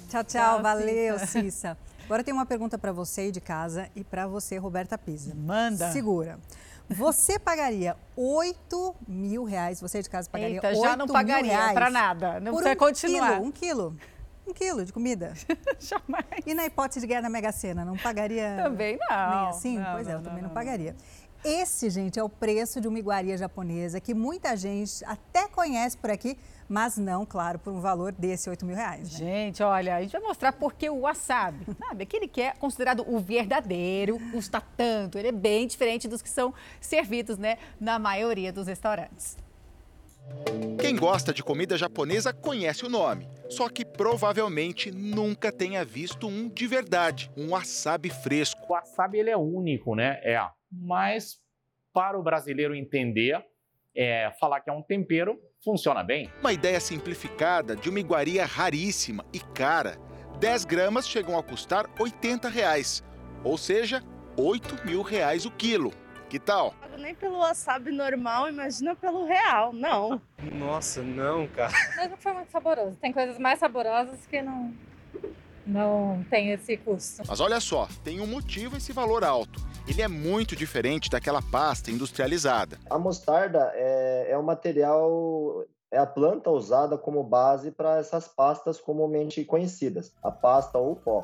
Tchau, tchau. Valeu, <laughs> Cissa. Agora tem uma pergunta para você aí de casa e para você, Roberta Pisa. Manda. Segura. Você pagaria 8 mil reais, você de casa pagaria Eita, 8 já não pagaria para nada, não precisa um continuar. Quilo, um quilo. Um quilo de comida. <laughs> Jamais. E na hipótese de ganhar na Mega Sena, não pagaria? Também não. Nem assim? Não, pois é, eu também não, não pagaria. Esse, gente, é o preço de uma iguaria japonesa que muita gente até conhece por aqui, mas não, claro, por um valor desse 8 mil reais. Né? Gente, olha, a gente vai mostrar porque o wasabi, <laughs> sabe, aquele que é considerado o verdadeiro, custa tanto, ele é bem diferente dos que são servidos, né, na maioria dos restaurantes. Quem gosta de comida japonesa conhece o nome, só que provavelmente nunca tenha visto um de verdade, um wasabi fresco. O wasabi ele é único, né? É, mas para o brasileiro entender, é, falar que é um tempero funciona bem. Uma ideia simplificada de uma iguaria raríssima e cara. 10 gramas chegam a custar 80 reais, ou seja, 8 mil reais o quilo. Que tal? Nem pelo wasabi normal, imagina pelo real, não. Nossa, não, cara. Mas não foi muito saboroso. Tem coisas mais saborosas que não, não tem esse custo. Mas olha só, tem um motivo esse valor alto ele é muito diferente daquela pasta industrializada. A mostarda é, é um material é a planta usada como base para essas pastas comumente conhecidas, a pasta ou pó.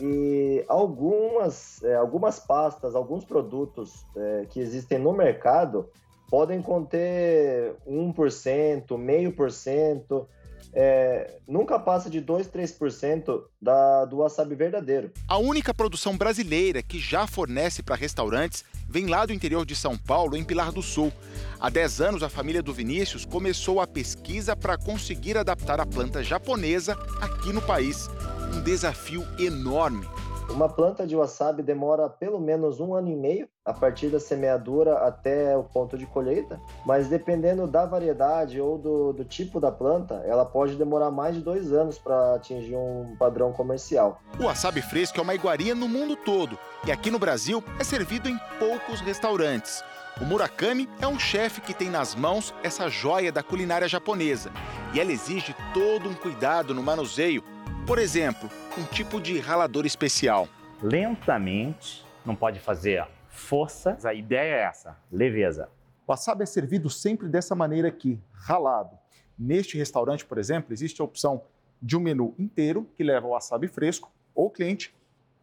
E algumas, é, algumas pastas, alguns produtos é, que existem no mercado podem conter 1%, meio por cento, é, nunca passa de 2, 3% da, do wasabi verdadeiro. A única produção brasileira que já fornece para restaurantes vem lá do interior de São Paulo, em Pilar do Sul. Há 10 anos, a família do Vinícius começou a pesquisa para conseguir adaptar a planta japonesa aqui no país. Um desafio enorme. Uma planta de wasabi demora pelo menos um ano e meio a partir da semeadura até o ponto de colheita, mas dependendo da variedade ou do, do tipo da planta, ela pode demorar mais de dois anos para atingir um padrão comercial. O wasabi fresco é uma iguaria no mundo todo e aqui no Brasil é servido em poucos restaurantes. O Murakami é um chefe que tem nas mãos essa joia da culinária japonesa e ela exige todo um cuidado no manuseio. Por exemplo, um tipo de ralador especial. Lentamente, não pode fazer força. A ideia é essa, leveza. O wasabi é servido sempre dessa maneira aqui, ralado. Neste restaurante, por exemplo, existe a opção de um menu inteiro que leva o wasabi fresco, ou o cliente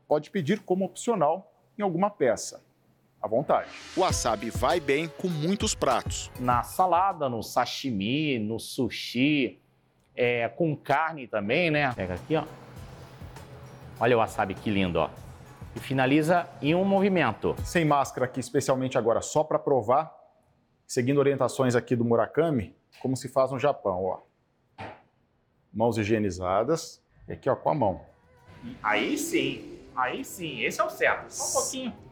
pode pedir como opcional em alguma peça à vontade. O wasabi vai bem com muitos pratos. Na salada, no sashimi, no sushi, é, com carne também, né? Pega aqui, ó. Olha o wasabi que lindo, ó. E finaliza em um movimento. Sem máscara aqui, especialmente agora, só para provar, seguindo orientações aqui do Murakami, como se faz no Japão, ó. Mãos higienizadas, e aqui, ó, com a mão. Aí sim, aí sim, esse é o certo. Só um pouquinho.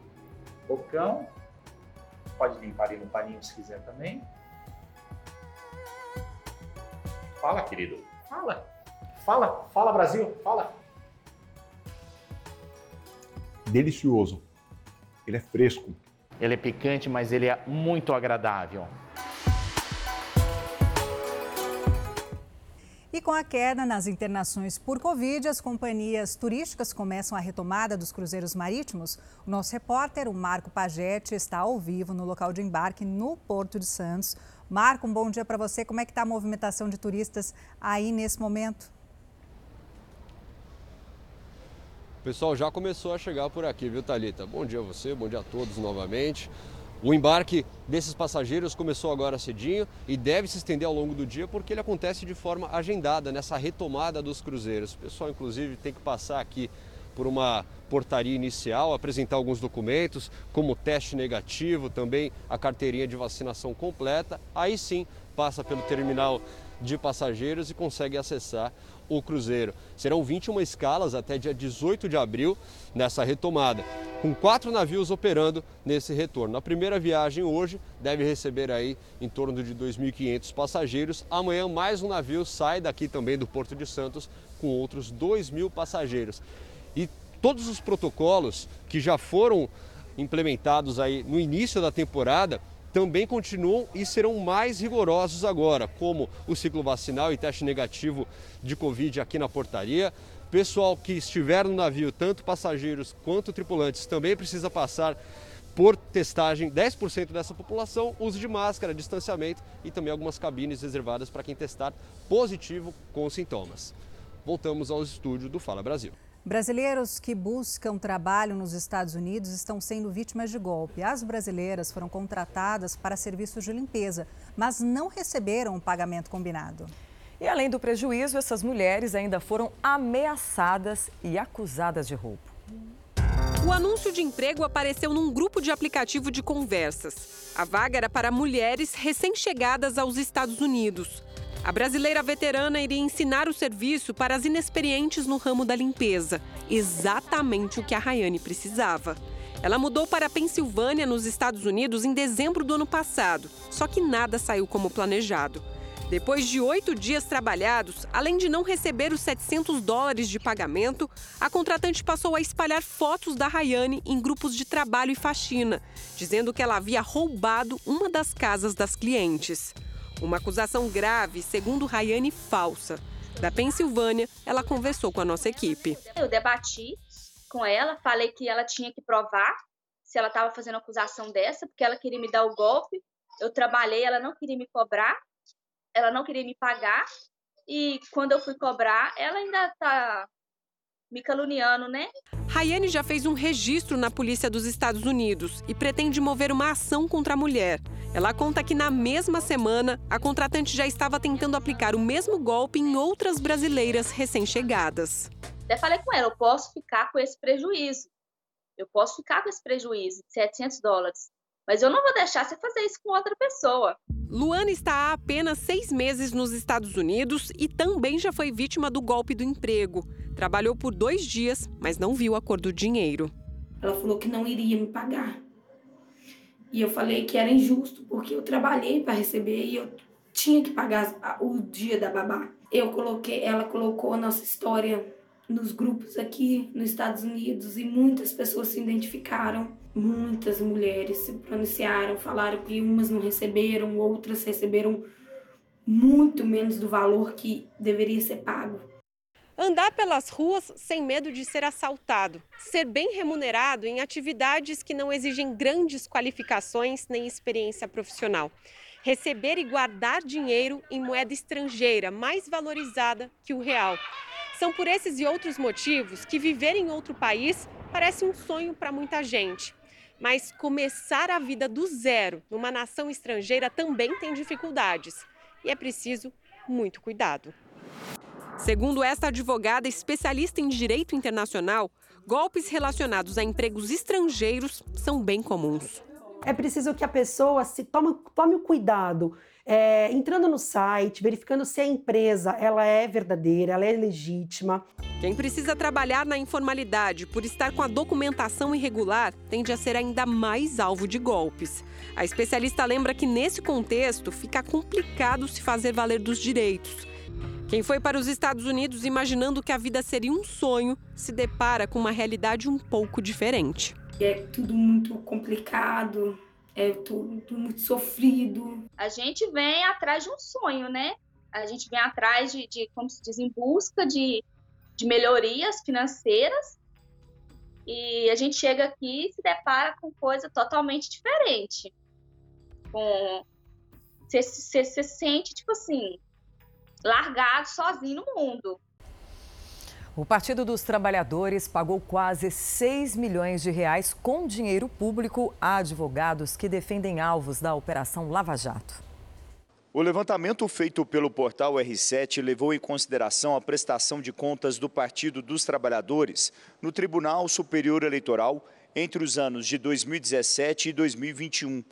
Bocão. Pode limpar ali no paninho se quiser também. Fala, querido. Fala. Fala, fala, Brasil. Fala. Delicioso. Ele é fresco. Ele é picante, mas ele é muito agradável. E com a queda nas internações por Covid, as companhias turísticas começam a retomada dos cruzeiros marítimos. O nosso repórter, o Marco Pagetti, está ao vivo no local de embarque no Porto de Santos. Marco, um bom dia para você. Como é que está a movimentação de turistas aí nesse momento? O pessoal já começou a chegar por aqui, viu, Talita? Bom dia a você, bom dia a todos novamente. O embarque desses passageiros começou agora cedinho e deve se estender ao longo do dia porque ele acontece de forma agendada nessa retomada dos cruzeiros. O pessoal, inclusive, tem que passar aqui por uma portaria inicial, apresentar alguns documentos, como teste negativo, também a carteirinha de vacinação completa. Aí sim passa pelo terminal de passageiros e consegue acessar o cruzeiro. Serão 21 escalas até dia 18 de abril nessa retomada, com quatro navios operando nesse retorno. A primeira viagem hoje deve receber aí em torno de 2.500 passageiros. Amanhã mais um navio sai daqui também do Porto de Santos com outros 2.000 passageiros. E todos os protocolos que já foram implementados aí no início da temporada também continuam e serão mais rigorosos agora, como o ciclo vacinal e teste negativo de Covid aqui na portaria. Pessoal que estiver no navio, tanto passageiros quanto tripulantes, também precisa passar por testagem 10% dessa população, uso de máscara, distanciamento e também algumas cabines reservadas para quem testar positivo com sintomas. Voltamos ao estúdio do Fala Brasil. Brasileiros que buscam trabalho nos Estados Unidos estão sendo vítimas de golpe. As brasileiras foram contratadas para serviços de limpeza, mas não receberam o pagamento combinado. E além do prejuízo, essas mulheres ainda foram ameaçadas e acusadas de roubo. O anúncio de emprego apareceu num grupo de aplicativo de conversas. A vaga era para mulheres recém-chegadas aos Estados Unidos. A brasileira veterana iria ensinar o serviço para as inexperientes no ramo da limpeza, exatamente o que a Rayane precisava. Ela mudou para a Pensilvânia, nos Estados Unidos, em dezembro do ano passado, só que nada saiu como planejado. Depois de oito dias trabalhados, além de não receber os 700 dólares de pagamento, a contratante passou a espalhar fotos da Rayane em grupos de trabalho e faxina, dizendo que ela havia roubado uma das casas das clientes. Uma acusação grave, segundo Rayane, falsa. Da Pensilvânia, ela conversou com a nossa equipe. Eu debati com ela, falei que ela tinha que provar se ela estava fazendo acusação dessa, porque ela queria me dar o golpe. Eu trabalhei, ela não queria me cobrar, ela não queria me pagar. E quando eu fui cobrar, ela ainda está me caluniando, né? Rayane já fez um registro na polícia dos Estados Unidos e pretende mover uma ação contra a mulher. Ela conta que na mesma semana, a contratante já estava tentando aplicar o mesmo golpe em outras brasileiras recém-chegadas. Até falei com ela, eu posso ficar com esse prejuízo. Eu posso ficar com esse prejuízo de 700 dólares. Mas eu não vou deixar você fazer isso com outra pessoa. Luana está há apenas seis meses nos Estados Unidos e também já foi vítima do golpe do emprego. Trabalhou por dois dias, mas não viu a cor do dinheiro. Ela falou que não iria me pagar. E eu falei que era injusto, porque eu trabalhei para receber e eu tinha que pagar o dia da babá. Eu coloquei, ela colocou a nossa história nos grupos aqui nos Estados Unidos e muitas pessoas se identificaram. Muitas mulheres se pronunciaram, falaram que umas não receberam, outras receberam muito menos do valor que deveria ser pago. Andar pelas ruas sem medo de ser assaltado. Ser bem remunerado em atividades que não exigem grandes qualificações nem experiência profissional. Receber e guardar dinheiro em moeda estrangeira mais valorizada que o real. São por esses e outros motivos que viver em outro país parece um sonho para muita gente. Mas começar a vida do zero numa nação estrangeira também tem dificuldades. E é preciso muito cuidado. Segundo esta advogada especialista em direito internacional, golpes relacionados a empregos estrangeiros são bem comuns. É preciso que a pessoa se tome, tome o cuidado, é, entrando no site, verificando se a empresa ela é verdadeira, ela é legítima. Quem precisa trabalhar na informalidade por estar com a documentação irregular tende a ser ainda mais alvo de golpes. A especialista lembra que nesse contexto fica complicado se fazer valer dos direitos. Quem foi para os Estados Unidos imaginando que a vida seria um sonho, se depara com uma realidade um pouco diferente. É tudo muito complicado, é tudo, muito sofrido. A gente vem atrás de um sonho, né? A gente vem atrás de, de como se diz, em busca de, de melhorias financeiras. E a gente chega aqui e se depara com coisa totalmente diferente. Com... Você se sente, tipo assim, largado sozinho no mundo. O Partido dos Trabalhadores pagou quase 6 milhões de reais com dinheiro público a advogados que defendem alvos da Operação Lava Jato. O levantamento feito pelo portal R7 levou em consideração a prestação de contas do Partido dos Trabalhadores no Tribunal Superior Eleitoral entre os anos de 2017 e 2021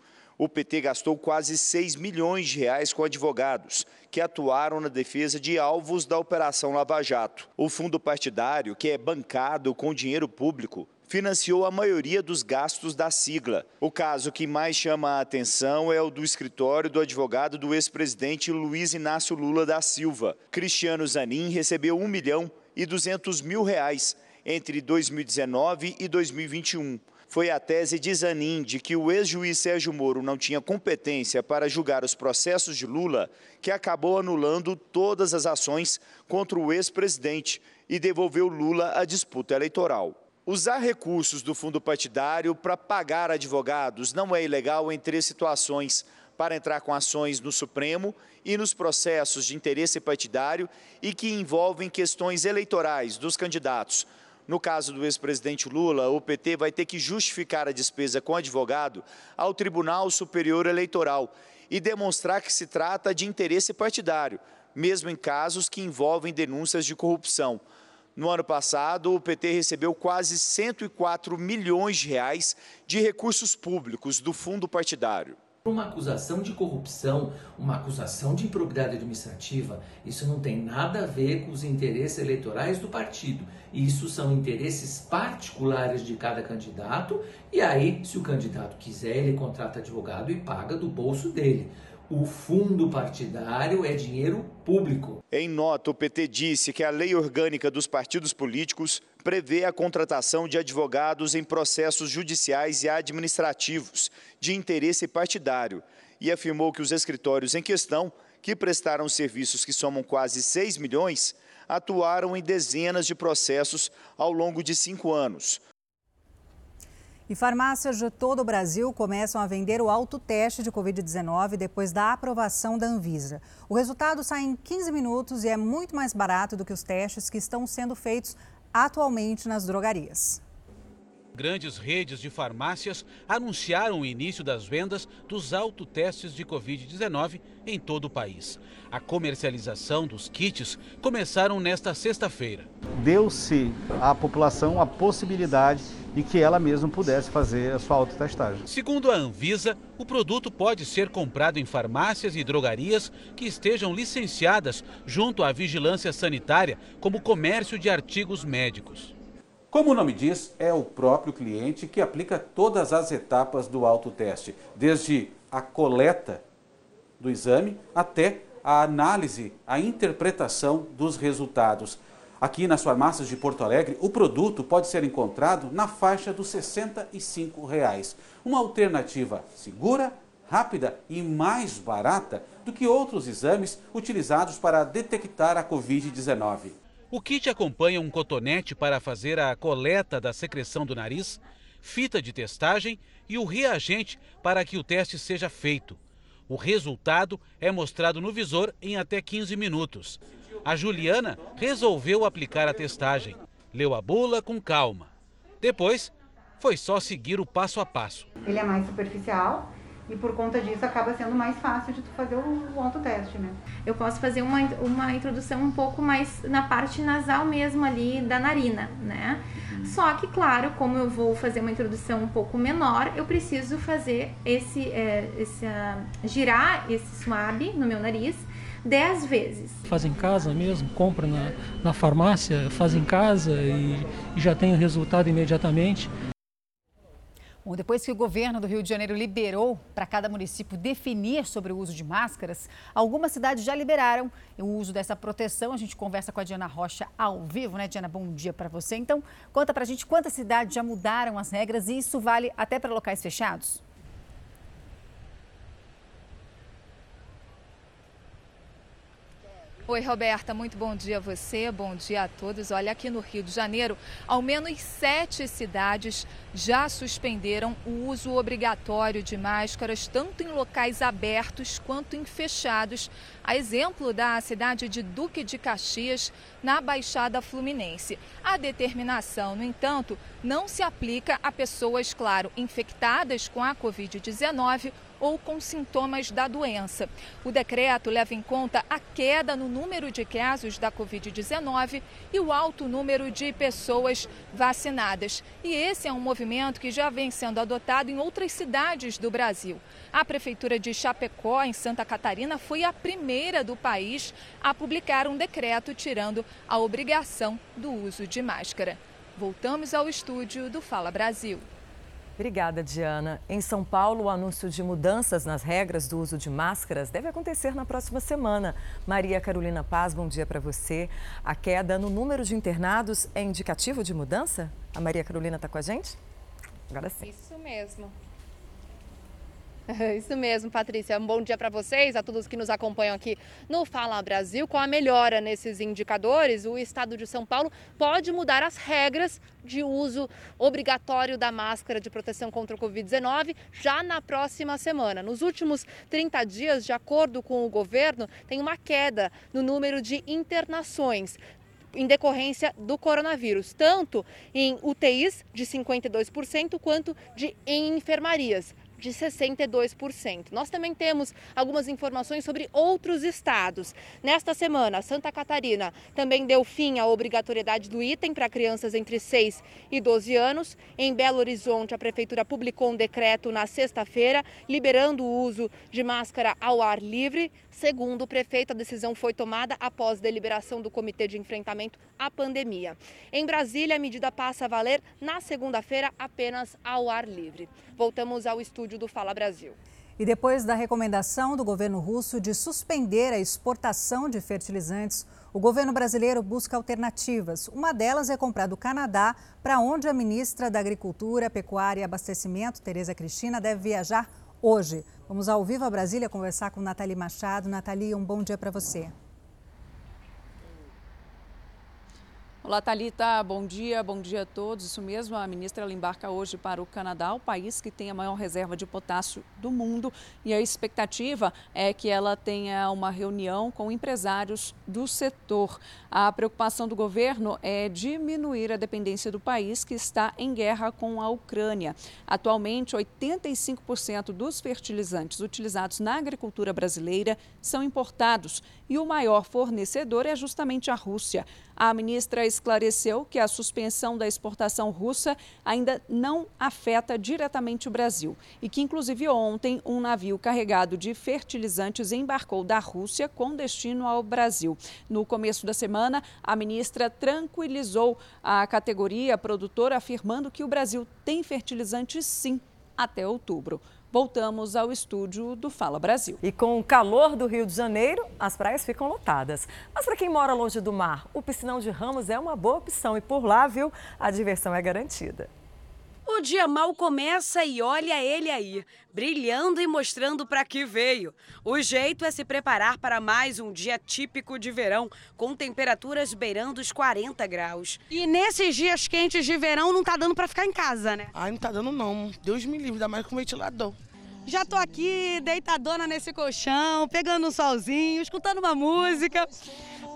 o PT gastou quase 6 milhões de reais com advogados que atuaram na defesa de alvos da Operação Lava Jato. O fundo partidário, que é bancado com dinheiro público, financiou a maioria dos gastos da sigla. O caso que mais chama a atenção é o do escritório do advogado do ex-presidente Luiz Inácio Lula da Silva. Cristiano Zanin recebeu 1 milhão e 200 mil reais entre 2019 e 2021 foi a tese de Zanin de que o ex-juiz Sérgio Moro não tinha competência para julgar os processos de Lula que acabou anulando todas as ações contra o ex-presidente e devolveu Lula à disputa eleitoral. Usar recursos do fundo partidário para pagar advogados não é ilegal em três situações: para entrar com ações no Supremo e nos processos de interesse partidário e que envolvem questões eleitorais dos candidatos no caso do ex-presidente Lula, o PT vai ter que justificar a despesa com advogado ao Tribunal Superior Eleitoral e demonstrar que se trata de interesse partidário, mesmo em casos que envolvem denúncias de corrupção. No ano passado, o PT recebeu quase 104 milhões de reais de recursos públicos do fundo partidário. Uma acusação de corrupção, uma acusação de improbidade administrativa, isso não tem nada a ver com os interesses eleitorais do partido. Isso são interesses particulares de cada candidato, e aí, se o candidato quiser, ele contrata advogado e paga do bolso dele. O fundo partidário é dinheiro público. Em nota, o PT disse que a lei orgânica dos partidos políticos prevê a contratação de advogados em processos judiciais e administrativos de interesse partidário e afirmou que os escritórios em questão, que prestaram serviços que somam quase 6 milhões, atuaram em dezenas de processos ao longo de cinco anos. E farmácias de todo o Brasil começam a vender o autoteste de Covid-19 depois da aprovação da Anvisa. O resultado sai em 15 minutos e é muito mais barato do que os testes que estão sendo feitos atualmente nas drogarias. Grandes redes de farmácias anunciaram o início das vendas dos autotestes de Covid-19 em todo o país. A comercialização dos kits começaram nesta sexta-feira. Deu-se à população a possibilidade de que ela mesma pudesse fazer a sua autotestagem. Segundo a Anvisa, o produto pode ser comprado em farmácias e drogarias que estejam licenciadas junto à vigilância sanitária como comércio de artigos médicos. Como o nome diz, é o próprio cliente que aplica todas as etapas do autoteste, desde a coleta do exame até a análise, a interpretação dos resultados. Aqui nas farmácias de Porto Alegre, o produto pode ser encontrado na faixa dos 65 reais. Uma alternativa segura, rápida e mais barata do que outros exames utilizados para detectar a Covid-19. O kit acompanha um cotonete para fazer a coleta da secreção do nariz, fita de testagem e o reagente para que o teste seja feito. O resultado é mostrado no visor em até 15 minutos. A Juliana resolveu aplicar a testagem. Leu a bula com calma. Depois, foi só seguir o passo a passo. Ele é mais superficial, e por conta disso acaba sendo mais fácil de tu fazer o, o autoteste, né? Eu posso fazer uma, uma introdução um pouco mais na parte nasal mesmo ali da narina, né? Uhum. Só que, claro, como eu vou fazer uma introdução um pouco menor, eu preciso fazer esse, é, esse uh, girar esse swab no meu nariz 10 vezes. Faz em casa mesmo, compra na, na farmácia, faz em casa e, e já tem o resultado imediatamente. Bom, depois que o governo do Rio de Janeiro liberou para cada município definir sobre o uso de máscaras, algumas cidades já liberaram o uso dessa proteção. A gente conversa com a Diana Rocha ao vivo, né, Diana? Bom dia para você. Então, conta para a gente quantas cidades já mudaram as regras e isso vale até para locais fechados? Oi, Roberta, muito bom dia a você, bom dia a todos. Olha, aqui no Rio de Janeiro, ao menos sete cidades já suspenderam o uso obrigatório de máscaras, tanto em locais abertos quanto em fechados, a exemplo da cidade de Duque de Caxias, na Baixada Fluminense. A determinação, no entanto, não se aplica a pessoas, claro, infectadas com a Covid-19 ou com sintomas da doença. O decreto leva em conta a queda no número de casos da Covid-19 e o alto número de pessoas vacinadas. E esse é um movimento que já vem sendo adotado em outras cidades do Brasil. A Prefeitura de Chapecó, em Santa Catarina, foi a primeira do país a publicar um decreto tirando a obrigação do uso de máscara. Voltamos ao estúdio do Fala Brasil. Obrigada, Diana. Em São Paulo, o anúncio de mudanças nas regras do uso de máscaras deve acontecer na próxima semana. Maria Carolina Paz, bom dia para você. A queda no número de internados é indicativo de mudança? A Maria Carolina está com a gente? Agora sim. Isso mesmo. <laughs> Isso mesmo, Patrícia. Um bom dia para vocês, a todos que nos acompanham aqui no Fala Brasil. Com a melhora nesses indicadores, o estado de São Paulo pode mudar as regras de uso obrigatório da máscara de proteção contra o Covid-19 já na próxima semana. Nos últimos 30 dias, de acordo com o governo, tem uma queda no número de internações em decorrência do coronavírus, tanto em UTIs de 52% quanto de em enfermarias de 62%. Nós também temos algumas informações sobre outros estados. Nesta semana, Santa Catarina também deu fim à obrigatoriedade do item para crianças entre 6 e 12 anos. Em Belo Horizonte, a prefeitura publicou um decreto na sexta-feira liberando o uso de máscara ao ar livre. Segundo o prefeito, a decisão foi tomada após deliberação do Comitê de Enfrentamento à Pandemia. Em Brasília, a medida passa a valer na segunda-feira apenas ao ar livre. Voltamos ao estúdio do Fala Brasil. E depois da recomendação do governo russo de suspender a exportação de fertilizantes, o governo brasileiro busca alternativas. Uma delas é comprar do Canadá, para onde a ministra da Agricultura, Pecuária e Abastecimento, Tereza Cristina, deve viajar hoje. Vamos ao vivo a Brasília conversar com Nathalie Machado. Nathalie, um bom dia para você. Olá, Thalita. Bom dia, bom dia a todos. Isso mesmo, a ministra ela embarca hoje para o Canadá, o país que tem a maior reserva de potássio do mundo. E a expectativa é que ela tenha uma reunião com empresários do setor. A preocupação do governo é diminuir a dependência do país que está em guerra com a Ucrânia. Atualmente, 85% dos fertilizantes utilizados na agricultura brasileira são importados e o maior fornecedor é justamente a Rússia. A ministra esclareceu que a suspensão da exportação russa ainda não afeta diretamente o Brasil e que, inclusive, ontem um navio carregado de fertilizantes embarcou da Rússia com destino ao Brasil. No começo da semana, a ministra tranquilizou a categoria produtora, afirmando que o Brasil tem fertilizantes sim até outubro voltamos ao estúdio do Fala Brasil. E com o calor do Rio de Janeiro, as praias ficam lotadas. Mas para quem mora longe do mar, o piscinão de Ramos é uma boa opção e por lá, viu, a diversão é garantida. O dia mal começa e olha ele aí, brilhando e mostrando para que veio. O jeito é se preparar para mais um dia típico de verão, com temperaturas beirando os 40 graus. E nesses dias quentes de verão não tá dando para ficar em casa, né? Ai, não tá dando não. Deus me livre, ainda mais com ventilador. Já tô aqui, deitadona nesse colchão, pegando um solzinho, escutando uma música.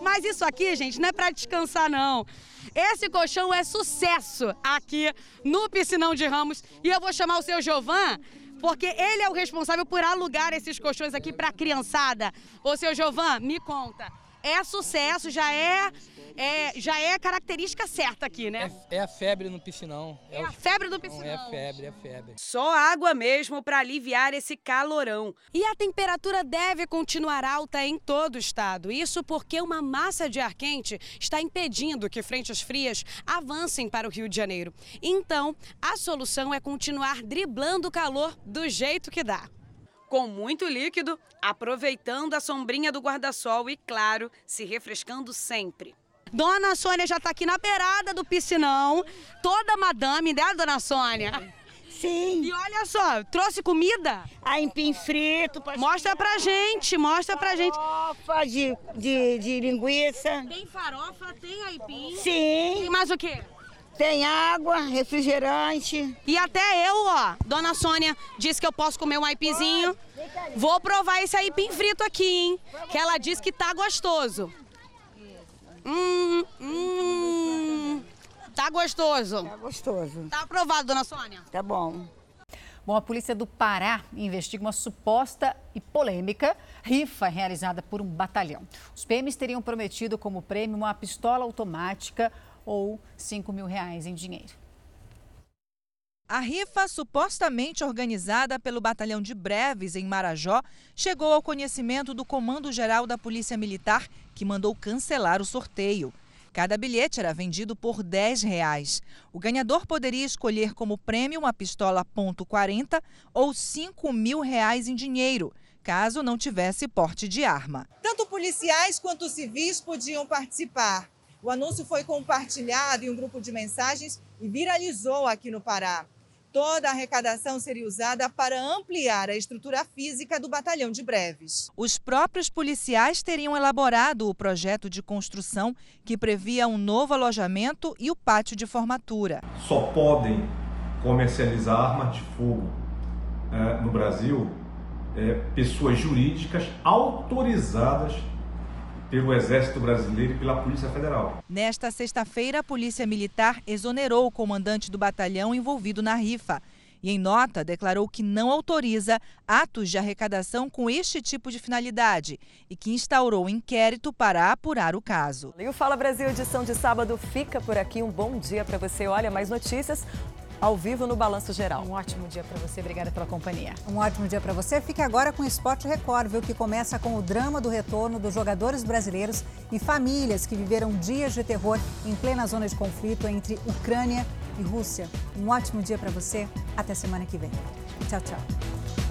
Mas isso aqui, gente, não é para descansar não. Esse colchão é sucesso aqui no Piscinão de Ramos. E eu vou chamar o seu Jovan, porque ele é o responsável por alugar esses colchões aqui para a criançada. Ô, seu Jovan, me conta. É sucesso, já é é, já é característica certa aqui, né? É, é a febre no piscinão. É, é a febre do piscinão. É a febre, é a febre. Só água mesmo para aliviar esse calorão. E a temperatura deve continuar alta em todo o estado. Isso porque uma massa de ar quente está impedindo que frentes frias avancem para o Rio de Janeiro. Então, a solução é continuar driblando o calor do jeito que dá com muito líquido, aproveitando a sombrinha do guarda-sol e, claro, se refrescando sempre. Dona Sônia já está aqui na beirada do piscinão, toda madame, né, Dona Sônia? Sim. E olha só, trouxe comida? Aipim frito. Mostra pra gente, mostra pra gente. Farofa de, de, de linguiça. Tem farofa, tem aipim. Sim. Tem mais o quê? Tem água, refrigerante. E até eu, ó, Dona Sônia disse que eu posso comer um aipimzinho. Vou provar esse aipim frito aqui, hein? Que ela disse que tá gostoso. Hum, hum. Tá gostoso. Tá gostoso. Tá aprovado, dona Sônia? Tá bom. Bom, a polícia do Pará investiga uma suposta e polêmica rifa realizada por um batalhão. Os PMs teriam prometido como prêmio uma pistola automática ou 5 mil reais em dinheiro. A rifa, supostamente organizada pelo Batalhão de Breves, em Marajó, chegou ao conhecimento do Comando Geral da Polícia Militar, que mandou cancelar o sorteio. Cada bilhete era vendido por 10 reais. O ganhador poderia escolher como prêmio uma pistola .40 ou 5 mil reais em dinheiro, caso não tivesse porte de arma. Tanto policiais quanto civis podiam participar. O anúncio foi compartilhado em um grupo de mensagens e viralizou aqui no Pará. Toda a arrecadação seria usada para ampliar a estrutura física do batalhão de breves. Os próprios policiais teriam elaborado o projeto de construção que previa um novo alojamento e o pátio de formatura. Só podem comercializar armas de fogo é, no Brasil é, pessoas jurídicas autorizadas pelo Exército Brasileiro e pela Polícia Federal. Nesta sexta-feira, a Polícia Militar exonerou o comandante do batalhão envolvido na rifa e, em nota, declarou que não autoriza atos de arrecadação com este tipo de finalidade e que instaurou um inquérito para apurar o caso. E o Fala Brasil, edição de sábado, fica por aqui. Um bom dia para você. Olha, mais notícias ao vivo no Balanço Geral. Um ótimo dia para você, obrigada pela companhia. Um ótimo dia para você. Fique agora com o Esporte Record, viu, que começa com o drama do retorno dos jogadores brasileiros e famílias que viveram dias de terror em plena zona de conflito entre Ucrânia e Rússia. Um ótimo dia para você. Até semana que vem. Tchau, tchau.